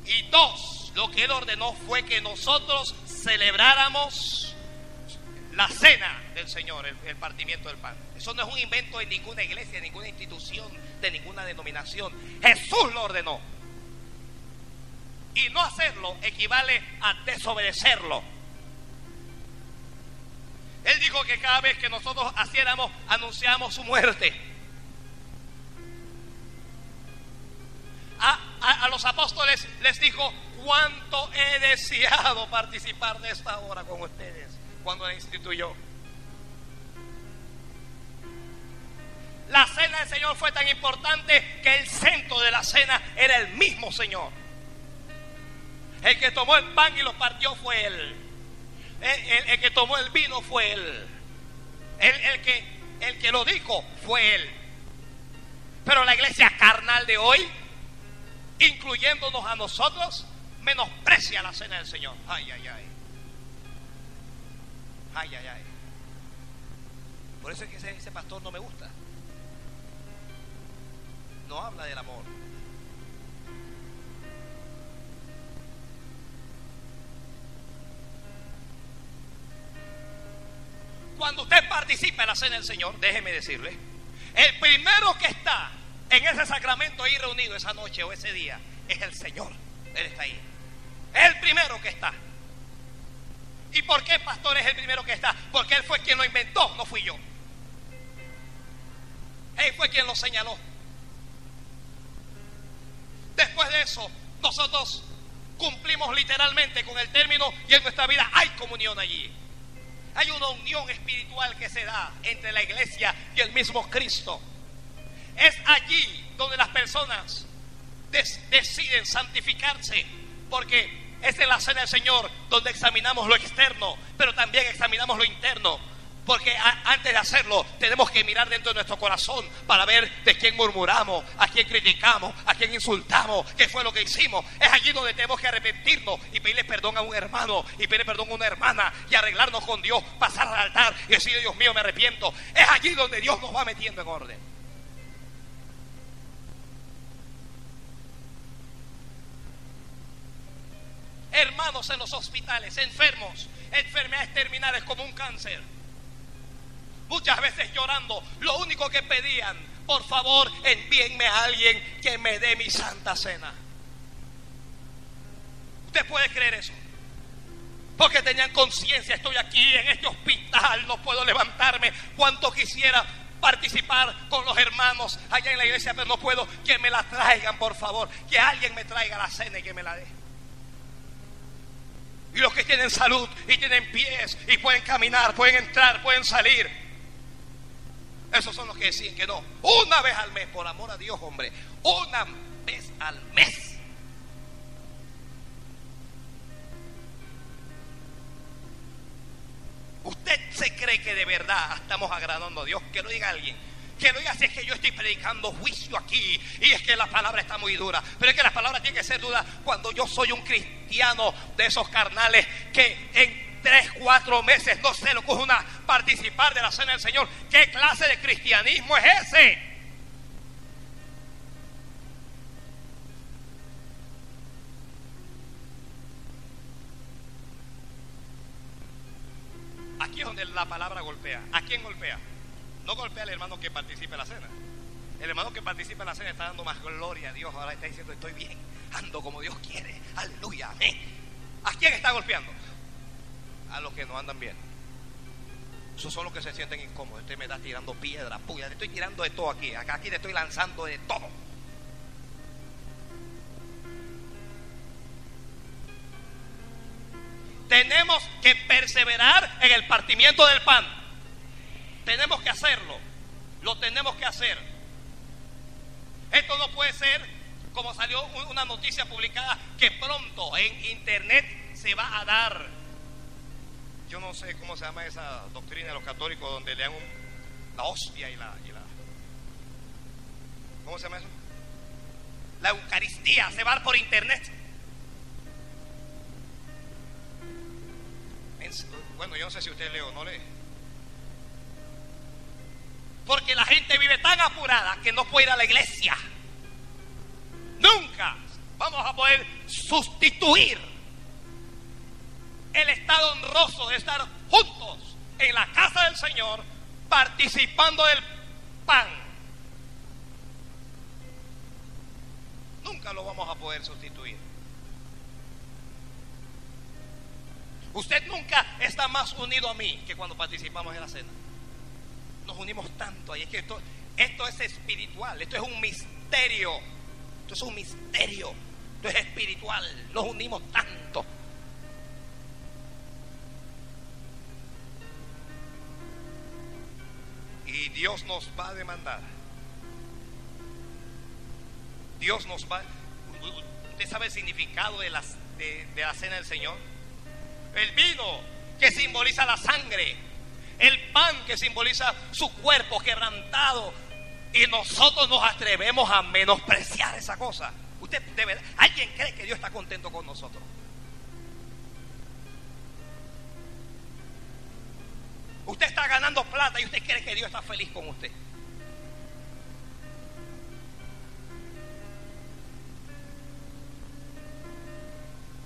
Y dos, lo que él ordenó fue que nosotros celebráramos la cena del Señor, el, partimiento del pan. Eso no es un invento de ninguna iglesia, de ninguna institución, de ninguna denominación. Jesús lo ordenó. Y no hacerlo equivale a desobedecerlo. Él dijo que cada vez que nosotros haciéramos, anunciamos su muerte. A, los apóstoles les dijo, cuánto he deseado participar de esta hora con ustedes cuando la instituyó. La cena del Señor fue tan importante que el centro de la cena era el mismo Señor. El que tomó el pan y lo partió fue Él el, que tomó el vino fue él. El, que, el que lo dijo fue él. Pero la iglesia carnal de hoy, incluyéndonos a nosotros, menosprecia la cena del Señor. Ay, ay, ay. Ay, ay, ay. Por eso es que ese pastor no me gusta. No habla del amor. cuando usted participa en la cena del Señor, déjeme decirle, el primero en ese sacramento ahí reunido esa noche o ese día es el Señor. Él está ahí. El primero que está. ¿Y por qué pastor es el primero que está? Porque Él fue quien lo inventó, no fui yo. Él fue quien lo señaló. Después de eso, nosotros cumplimos literalmente con el término y en nuestra vida hay comunión allí. Hay una unión espiritual que se da entre la iglesia y el mismo Cristo. Es allí donde las personas deciden santificarse, porque es en la cena del Señor donde examinamos lo externo, pero también examinamos lo interno. Porque antes de hacerlo tenemos que mirar dentro de nuestro corazón para ver de quién murmuramos, a quién criticamos, a quién insultamos, qué fue lo que hicimos. Es allí donde tenemos que arrepentirnos y pedirle perdón a un hermano y pedirle perdón a una hermana y arreglarnos con Dios, pasar al altar y decir, Dios mío, me arrepiento. Es allí donde Dios nos va metiendo en orden. Hermanos en los hospitales, enfermos, enfermedades terminales como un cáncer. Muchas veces llorando, lo único que pedían, por favor, envíenme a alguien que me dé mi santa cena. ¿Usted puede creer eso? Porque tenían conciencia, estoy aquí en este hospital, no puedo levantarme. Cuanto quisiera participar con los hermanos allá en la iglesia, pero no puedo. Que me la traigan, por favor. Que alguien me traiga la cena y que me la dé. Y los que tienen salud y tienen pies y pueden caminar, pueden entrar, pueden salir. Esos son los que deciden que no. Una vez al mes, por amor a Dios, hombre. Una vez al mes. ¿Usted se cree que de verdad estamos agradando a Dios? Que lo diga alguien que lo diga si es que yo estoy predicando juicio aquí y es que la palabra está muy dura. Pero es que la palabra tiene que ser dura cuando yo soy un cristiano de esos carnales que en tres, cuatro meses no se lo coge una participar de la cena del Señor. ¿Qué clase de cristianismo es ese? Aquí es donde la palabra golpea. ¿A quién golpea? No golpea al hermano que participe en la cena. El hermano que participa en la cena está dando más gloria a Dios. Ahora está diciendo, estoy bien, ando como Dios quiere. Aleluya, amén. ¿A quién está golpeando? A los que no andan bien. Esos son los que se sienten incómodos. Usted me está tirando piedra, puya. Le estoy tirando de todo aquí. Acá aquí le estoy lanzando de todo. Tenemos que perseverar en el partimiento del pan. Tenemos que hacerlo. Lo tenemos que hacer. Esto no puede ser como salió una noticia publicada que pronto en internet se va a dar. Yo no sé cómo se llama esa doctrina de los católicos donde le dan la hostia y la, y la... ¿Cómo se llama eso? La Eucaristía se va a dar por internet. Bueno, yo no sé si usted lee o no lee. Porque la gente vive tan apurada que no puede ir a la iglesia. Nunca vamos a poder sustituir el estado honroso de estar juntos en la casa del Señor participando del pan. Nunca lo vamos a poder sustituir. Usted nunca está más unido a mí que cuando participamos en la cena nos unimos tanto. Y es que esto, esto es espiritual, esto es un misterio. Esto es un misterio. Esto es espiritual. Nos unimos tanto. Y Dios nos va a demandar. Dios nos va. ¿Usted sabe el significado de, de, de la cena del Señor? El vino que simboliza la sangre el pan que simboliza su cuerpo quebrantado. Y nosotros nos atrevemos a menospreciar esa cosa. Usted debe, ¿Alguien cree que Dios está contento con nosotros? Usted está ganando plata y usted cree que Dios está feliz con usted.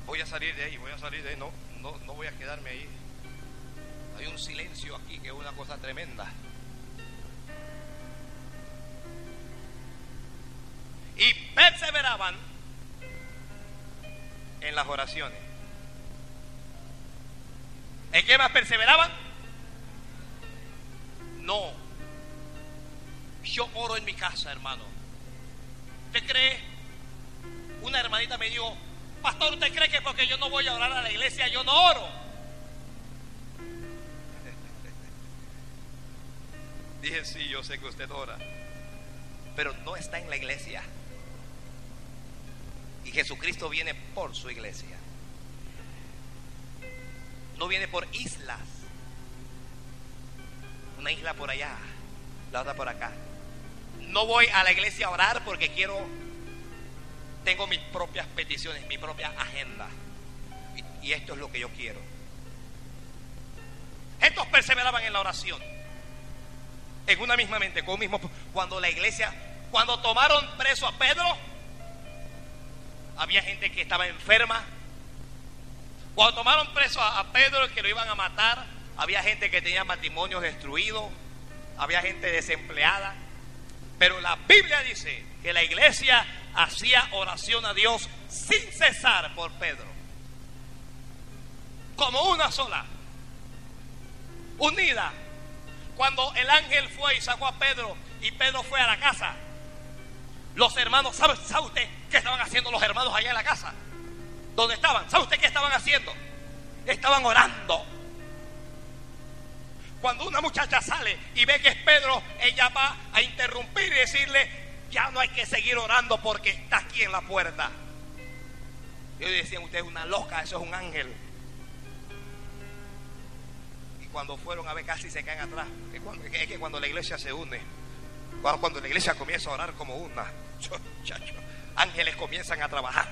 Voy a salir de ahí, voy a salir de ahí, no, no, no voy a quedarme ahí. Hay un silencio aquí que es una cosa tremenda. perseveraban en las oraciones. ¿En qué más perseveraban? No. Yo oro en mi casa, hermano. ¿Usted cree? Una hermanita me dijo, pastor, ¿usted cree que porque yo no voy a orar a la iglesia yo no oro? Dije, sí, yo sé que usted ora, pero no está en la iglesia. Y Jesucristo viene por su iglesia. No viene por islas. Una isla por allá, la otra por acá. No voy a la iglesia a orar porque quiero, tengo mis propias peticiones, mi propia agenda. Y, esto es lo que yo quiero. Estos perseveraban en la oración. En una misma mente, con un mismo. Cuando la iglesia, cuando tomaron preso a Pedro, había gente que estaba enferma. Cuando tomaron preso a, a Pedro, que lo iban a matar, había gente que tenía matrimonios destruidos, había gente desempleada. Pero la Biblia dice que la iglesia hacía oración a Dios sin cesar por Pedro. Como una sola. Unida. Cuando el ángel fue y sacó a Pedro y Pedro fue a la casa. Los hermanos, ¿sabe, ¿sabe usted qué estaban haciendo los hermanos allá en la casa? ¿Dónde estaban? ¿Sabe usted qué estaban haciendo? Estaban orando. Cuando una muchacha sale y ve que es Pedro, ella va a interrumpir y decirle, ya no hay que seguir orando porque está aquí en la puerta. Ellos decían, usted es una loca, eso es un ángel. Cuando fueron a ver casi se caen atrás. Es, que cuando la iglesia se une, cuando, la iglesia comienza a orar como una, chacho, ángeles comienzan a trabajar.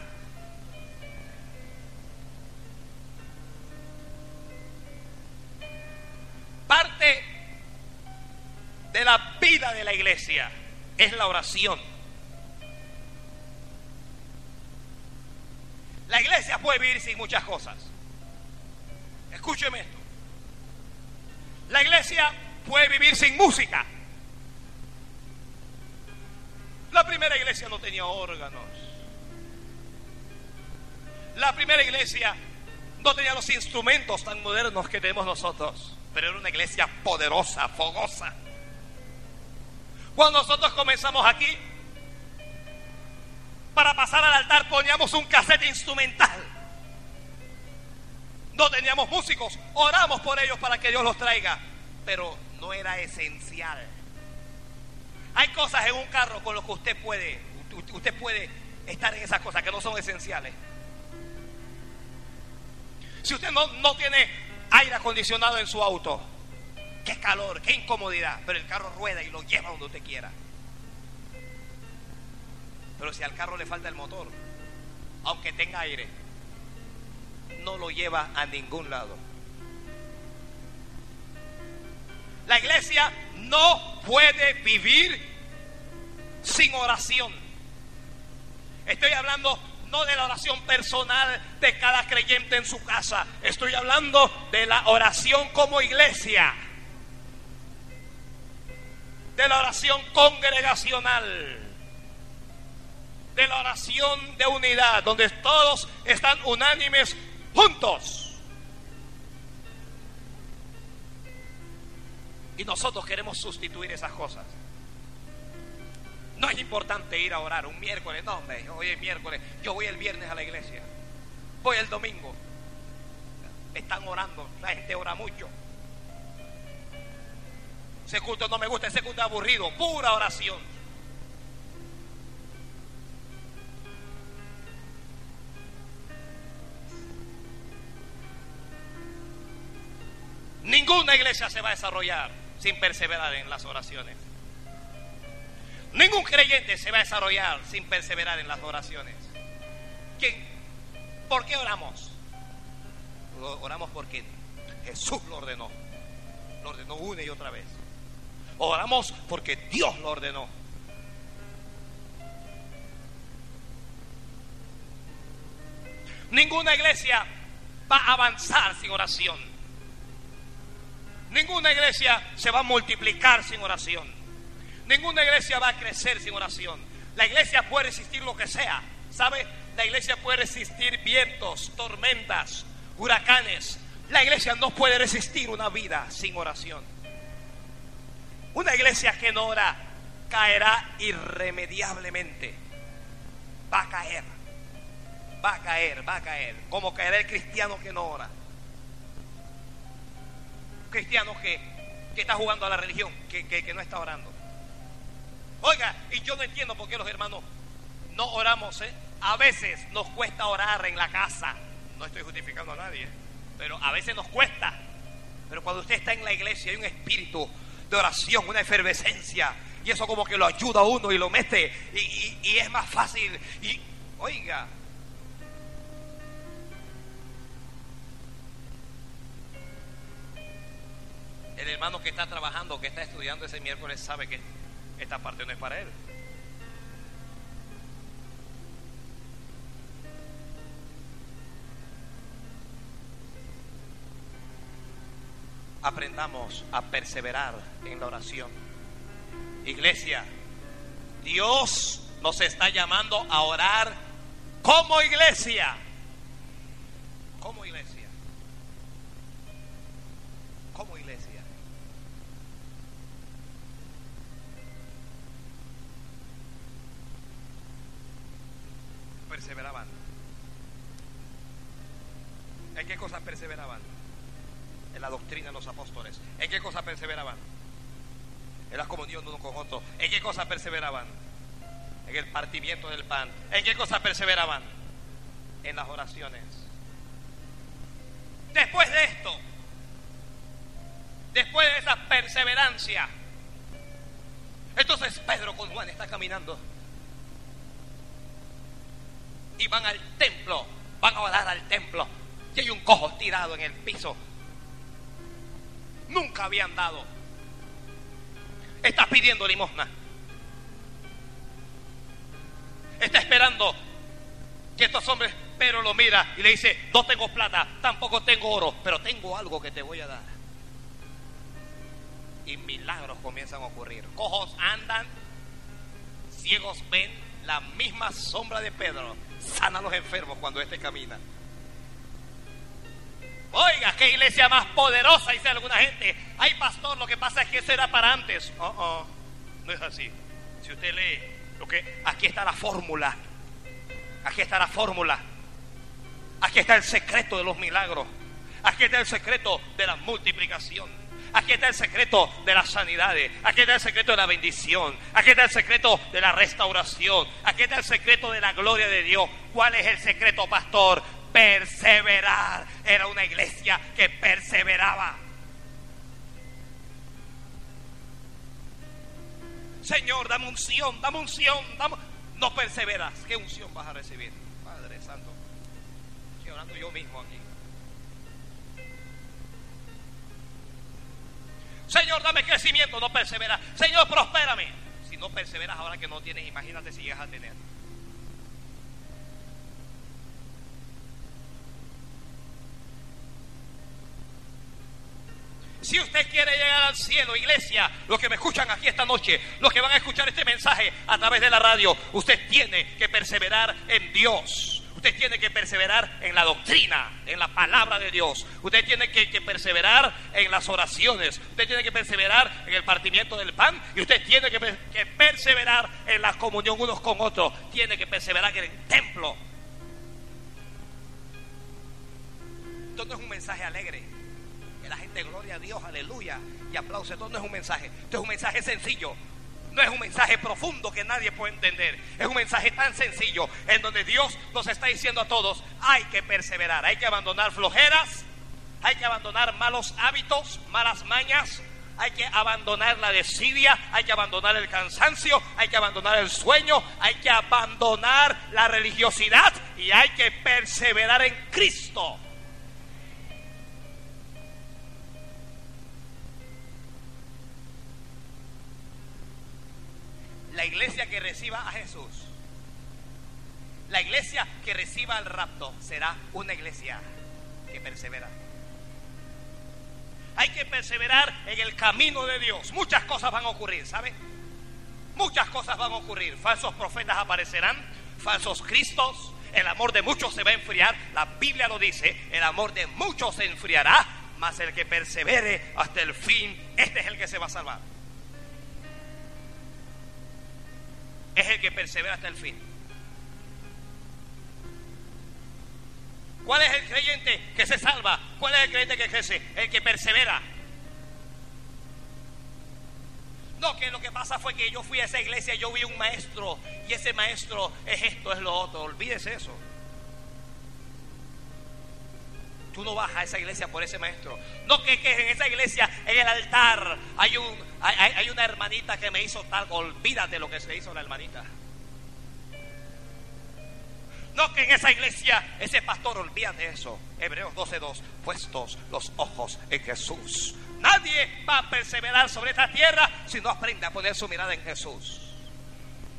Parte de la vida de la iglesia es la oración. La iglesia puede vivir sin muchas cosas. Escúcheme esto. La iglesia puede vivir sin música. La primera iglesia no tenía órganos. La primera iglesia no tenía los instrumentos tan modernos que tenemos nosotros pero era una iglesia poderosa, fogosa. Cuando nosotros comenzamos aquí, para pasar al altar poníamos un cassette instrumental. No teníamos músicos, oramos por ellos para que Dios los traiga, pero no era esencial. Hay cosas en un carro con las que usted puede, usted puede estar en esas cosas que no son esenciales. Si usted no, no tiene aire acondicionado en su auto. Qué calor, qué incomodidad. Pero el carro rueda y lo lleva donde usted quiera. Pero si al carro le falta el motor, aunque tenga aire, no lo lleva a ningún lado. La iglesia no puede vivir sin oración. Estoy hablando no de la oración personal de cada creyente en su casa. Estoy hablando de la oración como iglesia. De la oración congregacional. De la oración de unidad, donde todos están unánimes juntos. Y nosotros queremos sustituir esas cosas. No es importante ir a orar un miércoles, no, hombre, hoy es miércoles, yo voy el viernes a la iglesia, voy el domingo. Están orando, la gente ora mucho. Ese culto no me gusta, ese culto aburrido, pura oración. Ninguna iglesia se va a desarrollar sin perseverar en las oraciones. Ningún creyente se va a desarrollar sin perseverar en las oraciones. ¿Quién? ¿Por qué oramos? Oramos porque Jesús lo ordenó. Lo ordenó una y otra vez. Oramos porque Dios lo ordenó. Ninguna iglesia va a avanzar sin oración. Ninguna iglesia se va a multiplicar sin oración. Ninguna iglesia va a crecer sin oración. La iglesia puede resistir lo que sea. ¿Sabe? La iglesia puede resistir vientos, tormentas, huracanes. La iglesia no puede resistir una vida sin oración. Una iglesia que no ora caerá irremediablemente. Va a caer. Va a caer, va a caer. Como caerá el cristiano que no ora. Cristiano que, que está jugando a la religión, que, que no está orando. Oiga, y yo no entiendo por qué los hermanos no oramos, ¿eh? A veces nos cuesta orar en la casa. No estoy justificando a nadie, pero a veces nos cuesta. Pero cuando usted está en la iglesia hay un espíritu de oración, una efervescencia. Y eso como que lo ayuda a uno y lo mete. Y, es más fácil. Y oiga. El hermano que está trabajando, que está estudiando ese miércoles, sabe que esta parte no es para él. aprendamos a perseverar en la oración. Iglesia, Dios nos está llamando a orar como iglesia. Como iglesia. Como iglesia. Perseveraban. ¿En qué cosas perseveraban? en la doctrina de los apóstoles. ¿En qué cosa perseveraban? En la comunión de uno con otro. ¿En qué cosa perseveraban? En el partimiento del pan. ¿En qué cosa perseveraban? En las oraciones. Después de esto, después de esa perseverancia, entonces Pedro con Juan está caminando van al templo, van a orar al templo. Y hay un cojo tirado en el piso nunca habían dado. Está pidiendo limosna. Está esperando que estos hombres, pero lo mira y le dice, no tengo plata, tampoco tengo oro, pero tengo algo que te voy a dar. Y milagros comienzan a ocurrir. Cojos andan, ciegos ven la misma sombra de Pedro. Sana a los enfermos cuando éste camina. Oiga, qué iglesia más poderosa, dice alguna gente. Ay, pastor, lo que pasa es que eso era para antes. Oh, oh, no es así. Si usted lee, lo que aquí está la fórmula. Aquí está la fórmula. Aquí está el secreto de los milagros. Aquí está el secreto de la multiplicación. Aquí está el secreto de las sanidades. Aquí está el secreto de la bendición. Aquí está el secreto de la restauración. Aquí está el secreto de la gloria de Dios. ¿Cuál es el secreto, pastor? perseverar. Era una iglesia que perseveraba. Señor, dame unción, dame unción, dame... no perseveras. ¿Qué unción vas a recibir? Padre Santo, estoy orando yo mismo aquí. Señor, dame crecimiento, no perseveras. Señor, prospérame. Si no perseveras ahora que no tienes, imagínate si llegas a tener. Si usted quiere llegar al cielo, iglesia, los que me escuchan aquí esta noche, los que van a escuchar este mensaje a través de la radio, usted tiene que perseverar en Dios. Usted tiene que perseverar en la doctrina, en la palabra de Dios. Usted tiene que, perseverar en las oraciones. Usted tiene que perseverar en el partimiento del pan. Y usted tiene que, que perseverar en la comunión unos con otros. Tiene que perseverar en el templo. Esto no es un mensaje alegre la gente gloria a Dios, aleluya, y aplauso. Esto no es un mensaje, esto es un mensaje sencillo. No es un mensaje profundo que nadie puede entender. Es un mensaje tan sencillo en donde Dios nos está diciendo a todos, hay que perseverar, hay que abandonar flojeras, hay que abandonar malos hábitos, malas mañas, hay que abandonar la desidia, hay que abandonar el cansancio, hay que abandonar el sueño, hay que abandonar la religiosidad y hay que perseverar en Cristo. La iglesia que reciba a Jesús, la iglesia que reciba el rapto será una iglesia que persevera. Hay que perseverar en el camino de Dios. Muchas cosas van a ocurrir, ¿sabe? Muchas cosas van a ocurrir. Falsos profetas aparecerán, falsos cristos. El amor de muchos se va a enfriar. La Biblia lo dice. El amor de muchos se enfriará. Mas el que persevere hasta el fin, este es el que se va a salvar. Es el que persevera hasta el fin. ¿Cuál es el creyente que se salva? ¿Cuál es el creyente que crece? El que persevera. No, que lo que pasa fue que yo fui a esa iglesia y yo vi un maestro y ese maestro es esto, es lo otro. Olvídese eso. Tú no vas a esa iglesia por ese maestro. No que, en esa iglesia, en el altar, hay, un, hay, una hermanita que me hizo tal. Olvídate lo que se hizo la hermanita. No que en esa iglesia, ese pastor, olvídate eso. Hebreos 12.2, puestos los ojos en Jesús. Nadie va a perseverar sobre esta tierra si no aprende a poner su mirada en Jesús.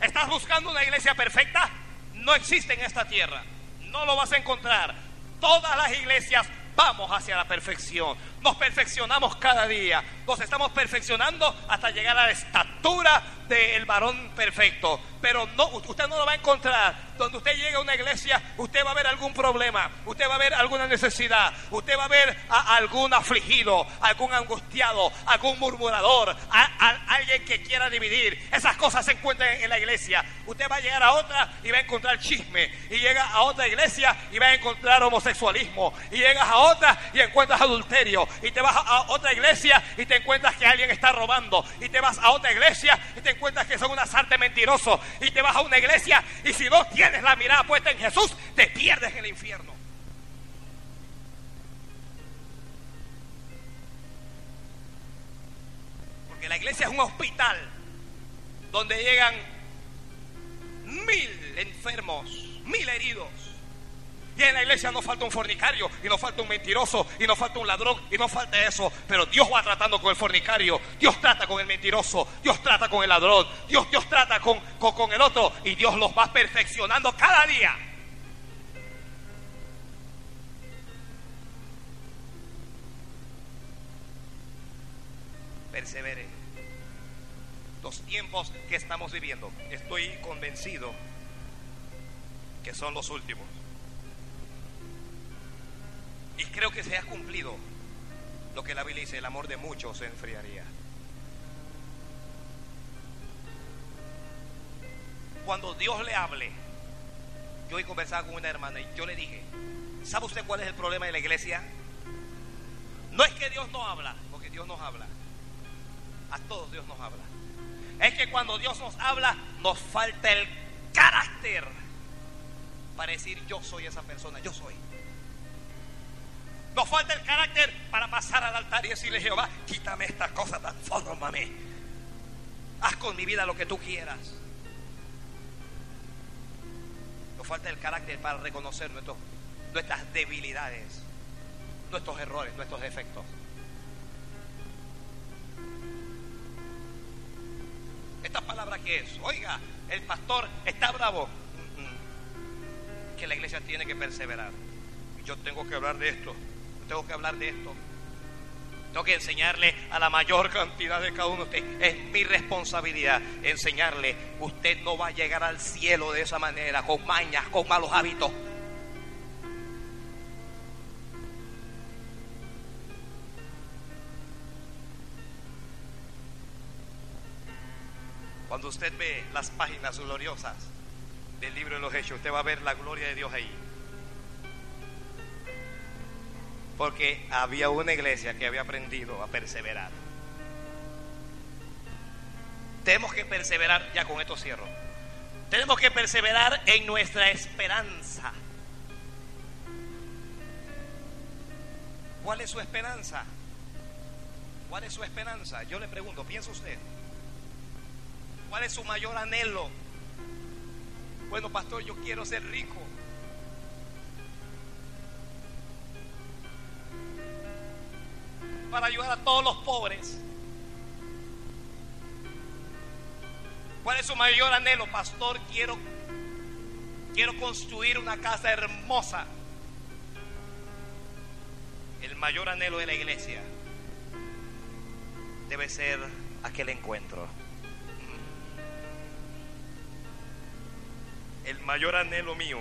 ¿Estás buscando una iglesia perfecta? No existe en esta tierra. No lo vas a encontrar. Todas las iglesias vamos hacia la perfección. Nos perfeccionamos cada día. Nos estamos perfeccionando hasta llegar a la estatura del varón perfecto. Pero no, usted no lo va a encontrar donde usted llegue a una iglesia, usted va a ver algún problema, usted va a ver alguna necesidad, usted va a ver a algún afligido, algún angustiado, algún murmurador, alguien que quiera dividir. Esas cosas se encuentran en la iglesia. Usted va a llegar a otra y va a encontrar chisme. Y llega a otra iglesia y va a encontrar homosexualismo. Y llegas a otra y encuentras adulterio. Y te vas a otra iglesia y te encuentras que alguien está robando. Y te vas a otra iglesia y te encuentras que son una arte mentiroso. Y te vas a una iglesia y si no tienes la mirada puesta en Jesús, te pierdes en el infierno. Porque la iglesia es un hospital donde llegan mil enfermos, mil heridos. Y en la iglesia no falta un fornicario, y no falta un mentiroso, y no falta un ladrón, y no falta eso. Pero Dios va tratando con el fornicario, Dios trata con el mentiroso, Dios trata con el ladrón, Dios, Dios trata con, con, el otro, y Dios los va perfeccionando cada día. Persevere. Los tiempos que estamos viviendo, estoy convencido que son los últimos. Creo que se ha cumplido lo que la Biblia dice, el amor de muchos se enfriaría. Cuando Dios le hable, yo hoy conversaba con una hermana y yo le dije, ¿sabe usted cuál es el problema de la iglesia? No es que Dios no habla, porque Dios nos habla. A todos Dios nos habla. Es que cuando Dios nos habla, nos falta el carácter para decir yo soy esa persona, yo soy. Nos falta el carácter para pasar al altar y decirle, Jehová, quítame estas cosas, transfórmame. Haz con mi vida lo que tú quieras. Nos falta el carácter para reconocer nuestras debilidades, nuestros errores, nuestros defectos. ¿Esta palabra qué es? Oiga, el pastor está bravo. Que la iglesia tiene que perseverar. Yo tengo que hablar de esto tengo que hablar de esto. Tengo que enseñarle a la mayor cantidad de cada uno de ustedes. Es mi responsabilidad enseñarle. Usted no va a llegar al cielo de esa manera, con mañas, con malos hábitos. Cuando usted ve las páginas gloriosas del libro de los Hechos, usted va a ver la gloria de Dios ahí. Porque había una iglesia que había aprendido a perseverar. Tenemos que perseverar, ya con esto cierro. Tenemos que perseverar en nuestra esperanza. ¿Cuál es su esperanza? ¿Cuál es su esperanza? Yo le pregunto, piensa usted. ¿Cuál es su mayor anhelo? Bueno, pastor, yo quiero ser rico. Para ayudar a todos los pobres. ¿Cuál es su mayor anhelo, pastor? Quiero, quiero construir una casa hermosa. El mayor anhelo de la iglesia debe ser aquel encuentro. el mayor anhelo mío,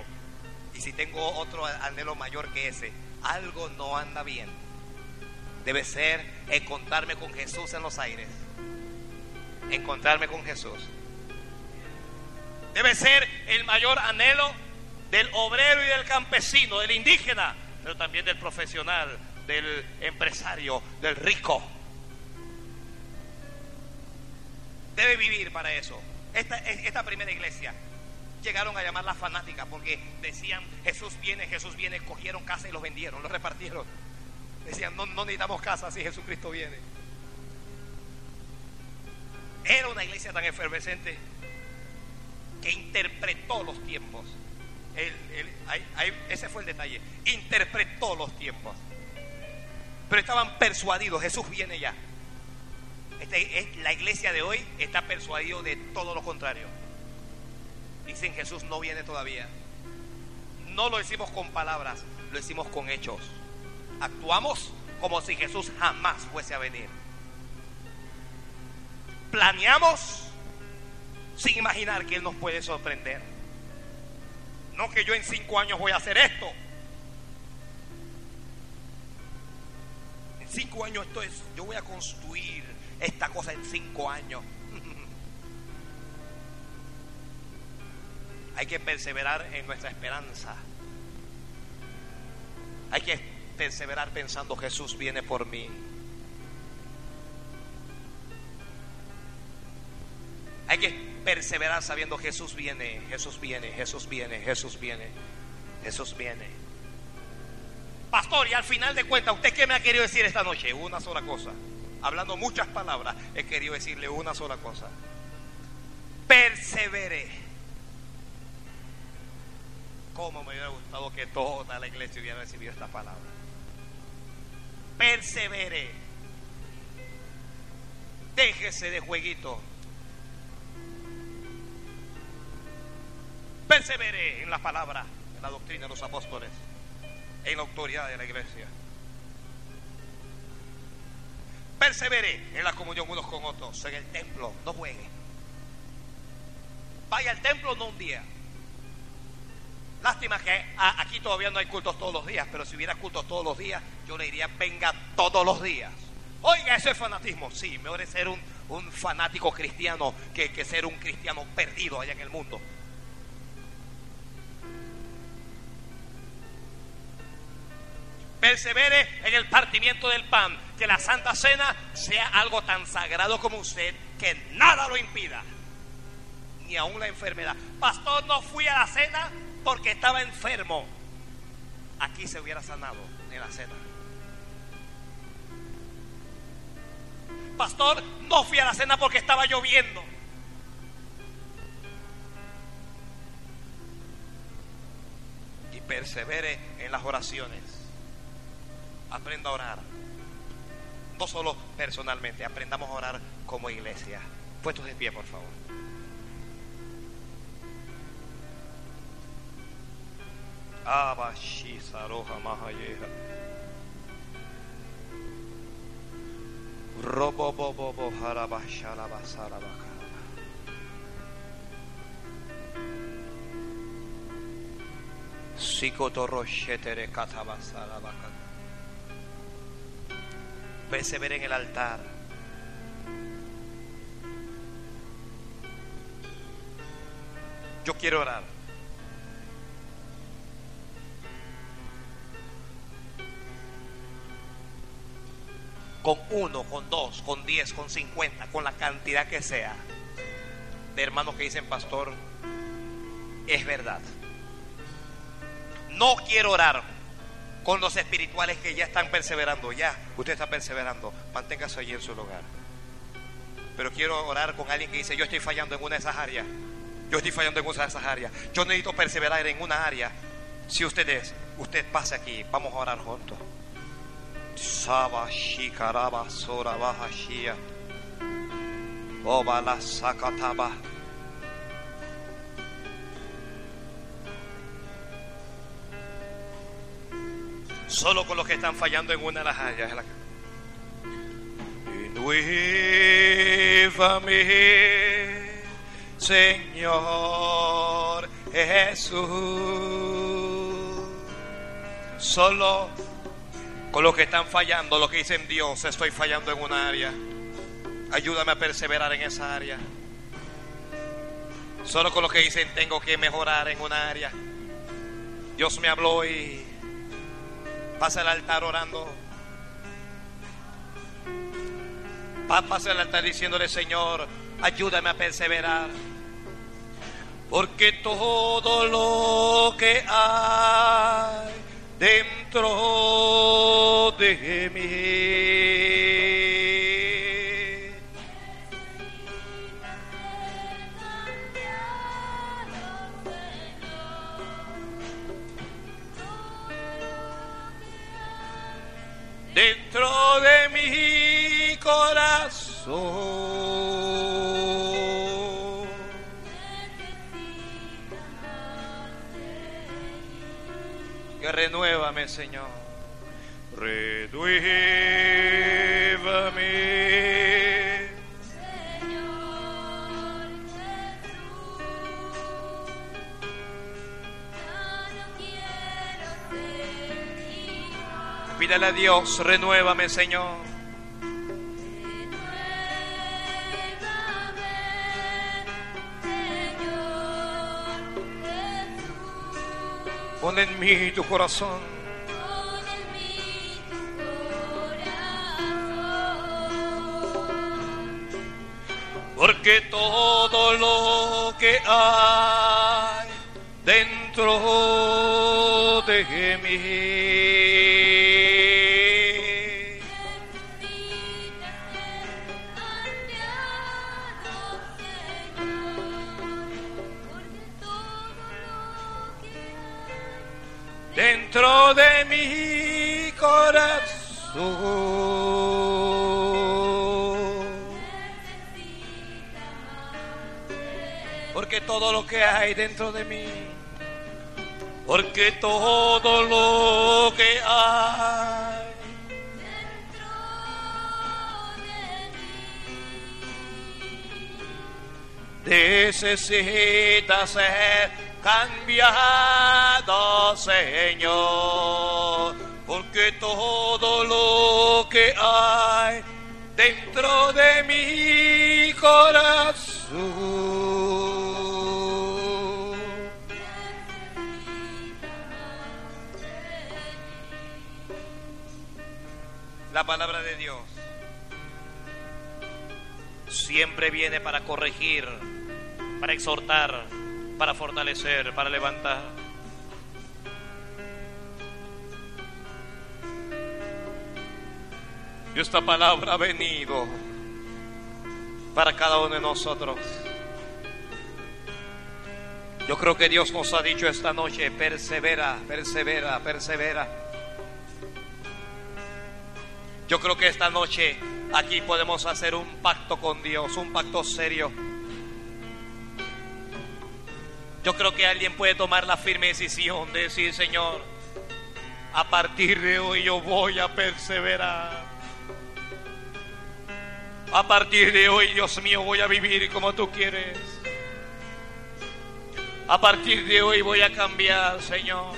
y si tengo otro anhelo mayor que ese, algo no anda bien, debe ser encontrarme con Jesús en los aires. Encontrarme con Jesús. Debe ser el mayor anhelo del obrero y del campesino, del indígena, pero también del profesional, del empresario, del rico. Debe vivir para eso. Esta, primera iglesia llegaron a llamarla fanática porque decían Jesús viene, Jesús viene, cogieron casa y los vendieron, los repartieron. Decían, no, no necesitamos casa si Jesucristo viene. Era una iglesia tan efervescente que interpretó los tiempos. ese fue el detalle. Interpretó los tiempos. Pero estaban persuadidos, Jesús viene ya. Este, la iglesia de hoy está persuadido de todo lo contrario. Dicen Jesús no viene todavía. No lo decimos con palabras, lo decimos con hechos. Actuamos como si Jesús jamás fuese a venir. Planeamos sin imaginar que Él nos puede sorprender. No que yo en cinco años voy a hacer esto. En cinco años esto es, yo voy a construir esta cosa en cinco años. Hay que perseverar en nuestra esperanza. Hay que perseverar pensando Jesús viene por mí. Hay que perseverar sabiendo Jesús viene, Jesús viene, Jesús viene, Jesús viene, Jesús viene. Pastor, y al final de cuentas, ¿usted qué me ha querido decir esta noche? Una sola cosa. Hablando muchas palabras, he querido decirle una sola cosa. Persevere. ¿Cómo me hubiera gustado que toda la iglesia hubiera recibido esta palabra? Persevere. Déjese de jueguito. Persevere en la palabra, en la doctrina de los apóstoles, en la autoridad de la iglesia. Persevere en la comunión unos con otros, en el templo, no juegue. Vaya al templo no un día. Lástima que aquí todavía no hay cultos todos los días, pero si hubiera cultos todos los días, yo le diría, venga todos los días. Oiga, ese es fanatismo. Sí, mejor es ser un, fanático cristiano que, que ser un cristiano perdido allá en el mundo. persevere en el partimiento del pan, que la Santa Cena sea algo tan sagrado como usted, que nada lo impida, ni aún la enfermedad. Pastor, no fui a la cena porque estaba enfermo. Aquí se hubiera sanado en la cena. Pastor, no fui a la cena porque estaba lloviendo. Y persevere en las oraciones aprenda a orar. No solo personalmente, aprendamos a orar como iglesia. Puestos de pie, por favor. Robo bobo bo harabashala basara Psicotorroshetere katabasara bakara persevera en el altar. Yo quiero orar. Con uno, con dos, con diez, con cincuenta, con la cantidad que sea, de hermanos que dicen, pastor, es verdad. No quiero orar con los espirituales que ya están perseverando. Ya, usted está perseverando. Manténgase allí en su lugar. Pero quiero orar con alguien que dice, yo estoy fallando en una de esas áreas. Yo estoy fallando en una de esas áreas. Yo necesito perseverar en una área. Si usted es, usted pase aquí. Vamos a orar juntos. Saba shikaraba sora baja shia. Obala sakataba. Solo con los que están fallando en una de las áreas. Señor, Jesús. Solo con los que están fallando, los que dicen Dios, estoy fallando en una área. Ayúdame a perseverar en esa área. Solo con los que dicen tengo que mejorar en una área. Dios me habló y pasa el altar orando. Pasa el altar diciéndole, Señor, ayúdame a perseverar. Porque todo lo que hay dentro de mí dentro de mi corazón. Que renuévame, Señor. Renuévame. Pídale a Dios, renuévame, Señor. Pon en mí tu corazón. Porque todo lo que hay dentro de mí dentro de mi corazón. Porque todo lo que hay dentro de mí, porque todo lo que hay necesita ser cambiado, Señor, porque todo lo que hay dentro de mi corazón. La palabra de Dios siempre viene para corregir, para exhortar, para fortalecer, para levantar. Y esta palabra ha venido para cada uno de nosotros. Yo creo que Dios nos ha dicho esta noche, persevera, persevera, persevera. Yo creo que esta noche aquí podemos hacer un pacto con Dios, un pacto serio yo creo que alguien puede tomar la firme decisión de decir, Señor, a partir de hoy yo voy a perseverar. A partir de hoy, Dios mío, voy a vivir como tú quieres. A partir de hoy voy a cambiar, Señor.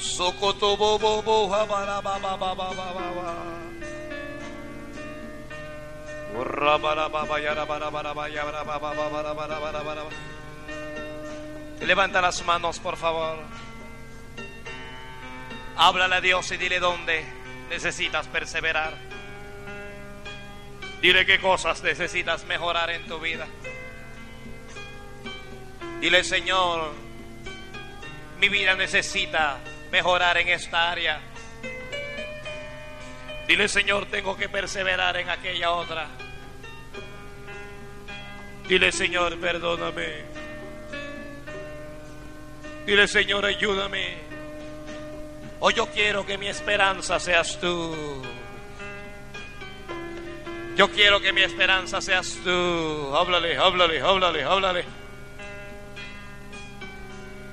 Socoto bobo Levanta las manos, por favor. Háblale a Dios y dile dónde necesitas perseverar. Dile qué cosas necesitas mejorar en tu vida. Dile, Señor, mi vida necesita mejorar en esta área. Dile, Señor, tengo que perseverar en aquella otra. Dile, Señor, perdóname. Dile, Señor, ayúdame. Hoy yo quiero que mi esperanza seas tú. Yo quiero que mi esperanza seas tú. Háblale, háblale, háblale, háblale.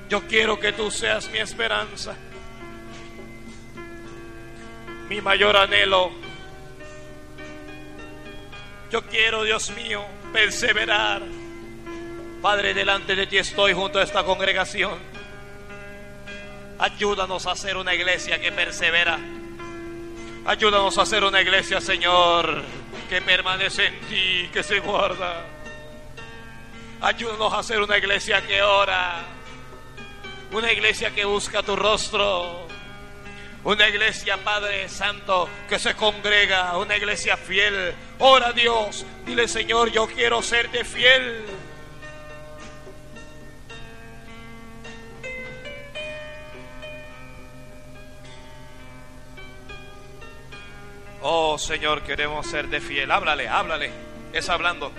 Yo quiero que tú seas mi esperanza. Mi mayor anhelo Yo quiero, Dios mío, perseverar. Padre, delante de ti estoy junto a esta congregación. Ayúdanos a hacer una iglesia que persevera. Ayúdanos a hacer una iglesia, Señor, que permanece en ti, que se guarda. Ayúdanos a hacer una iglesia que ora. Una iglesia que busca tu rostro. Una iglesia, Padre Santo, que se congrega. Una iglesia fiel. Ora Dios. Dile, Señor, yo quiero serte fiel. Oh Señor, queremos ser de fiel. Háblale, háblale. Es hablando.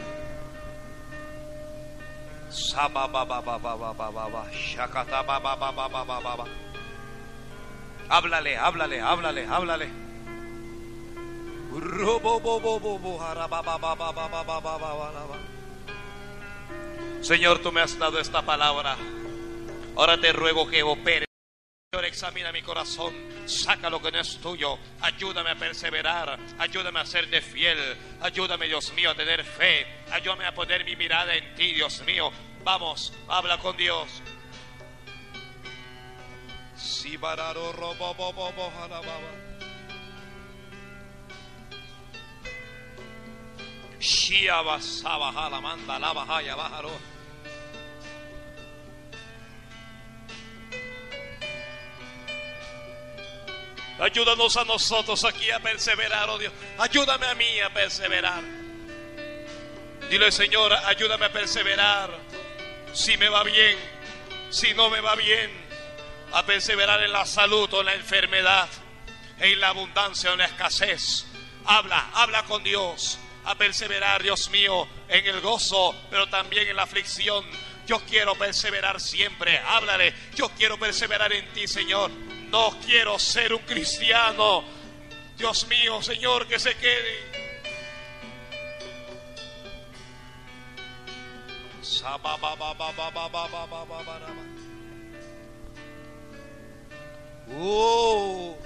Háblale, háblale, háblale, háblale. Señor, tú me has dado esta palabra. Ahora te ruego que opere. Señor, examina mi corazón, saca lo que no es tuyo, ayúdame a perseverar, ayúdame a serte fiel, ayúdame, Dios mío, a tener fe, ayúdame a poner mi mirada en ti, Dios mío. Vamos, habla con Dios. Si bararo robo bobo Shia basaba manda la bajaya bajaro. Ayúdanos a nosotros aquí a perseverar, oh Dios. Ayúdame a mí a perseverar. Dile, Señor, ayúdame a perseverar. Si me va bien, si no me va bien, a perseverar en la salud o en la enfermedad, en la abundancia o en la escasez. Habla, habla con Dios. A perseverar, Dios mío, en el gozo, pero también en la aflicción. Yo quiero perseverar siempre. Háblale. Yo quiero perseverar en ti, Señor. No quiero ser un cristiano. Dios mío, Señor, que se quede. Oh.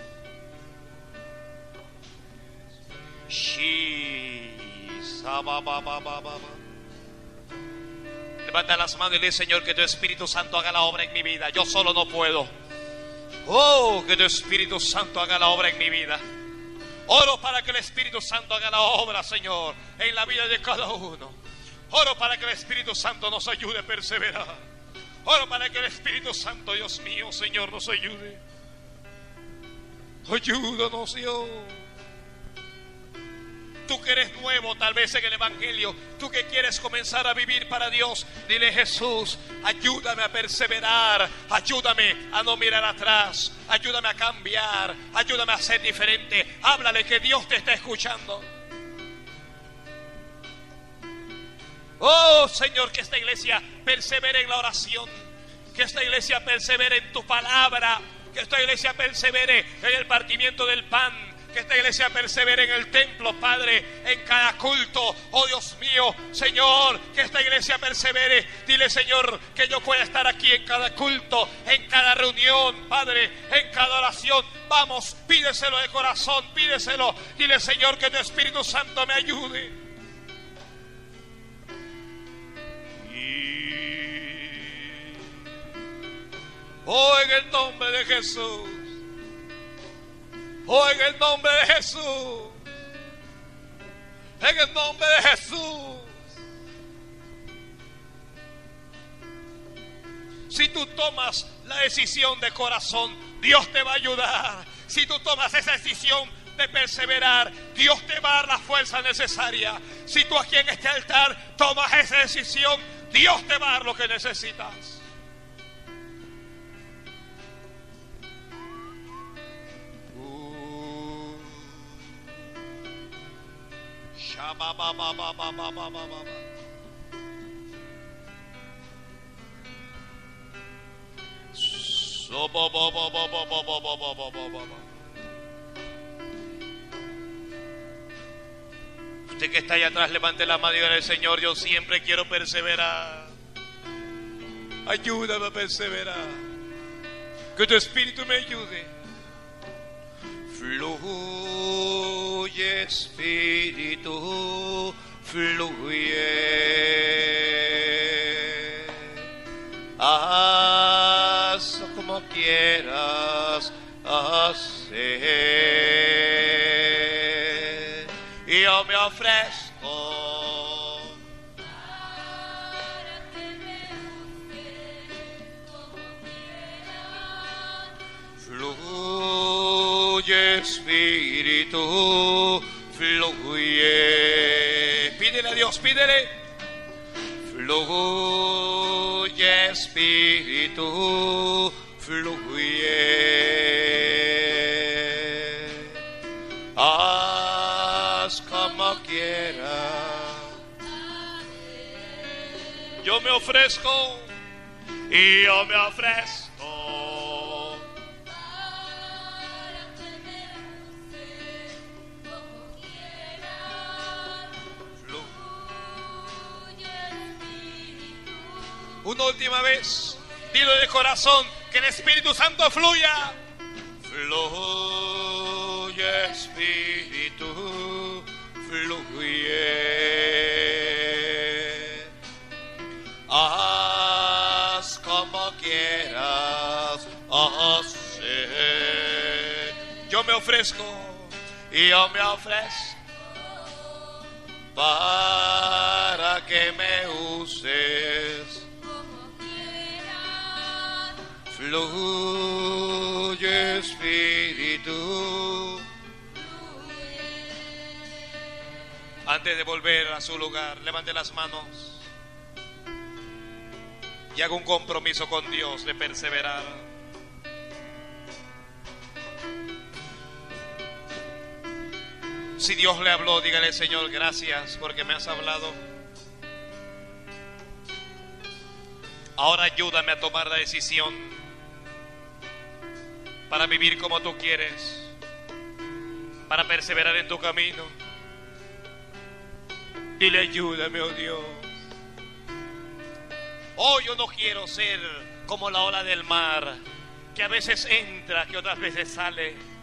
Levanta las manos y dile, Señor, que tu Espíritu Santo haga la obra en mi vida. Yo solo no puedo. Oh, que tu Espíritu Santo haga la obra en mi vida. Oro para que el Espíritu Santo haga la obra, Señor, en la vida de cada uno. Oro para que el Espíritu Santo nos ayude a perseverar. Oro para que el Espíritu Santo, Dios mío, Señor, nos ayude. Ayúdanos, Dios. Tú que eres nuevo tal vez en el Evangelio, tú que quieres comenzar a vivir para Dios, dile Jesús, ayúdame a perseverar, ayúdame a no mirar atrás, ayúdame a cambiar, ayúdame a ser diferente. Háblale que Dios te está escuchando. Oh Señor, que esta iglesia persevere en la oración, que esta iglesia persevere en tu palabra, que esta iglesia persevere en el partimiento del pan que esta iglesia persevere en el templo, Padre, en cada culto. Oh Dios mío, Señor, que esta iglesia persevere. Dile, Señor, que yo pueda estar aquí en cada culto, en cada reunión, Padre, en cada oración. Vamos, pídeselo de corazón, pídeselo. Dile, Señor, que tu Espíritu Santo me ayude. Oh, en el nombre de Jesús. Oh, en el nombre de Jesús. En el nombre de Jesús. Si tú tomas la decisión de corazón, Dios te va a ayudar. Si tú tomas esa decisión de perseverar, Dios te va a dar la fuerza necesaria. Si tú aquí en este altar tomas esa decisión, Dios te va a dar lo que necesitas. Usted que está allá atrás, levante la mano y diga, Señor, yo siempre quiero perseverar. Ayúdame a perseverar. Que tu espíritu me ayude. Fluye espíritu, fluye. Haz como quieras hacer. Yo me ofrezco. Fluye Espíritu, Pídele. Fluye Espíritu, fluye. Haz como quieras. Yo me ofrezco y yo me ofrezco. Una última vez, dilo de corazón, que el Espíritu Santo fluya. Fluye Espíritu, fluye. Haz como quieras hacer. Yo me ofrezco y yo me ofrezco para que me uses. Fluye Espíritu. Antes de volver a su lugar, levante las manos y haga un compromiso con Dios de perseverar. Si Dios le habló, dígale Señor, gracias porque me has hablado. Ahora ayúdame a tomar la decisión para vivir como tú quieres, para perseverar en tu camino. Dile ayúdame, oh Dios. Oh, yo no quiero ser como la ola del mar, que a veces entra, que otras veces sale.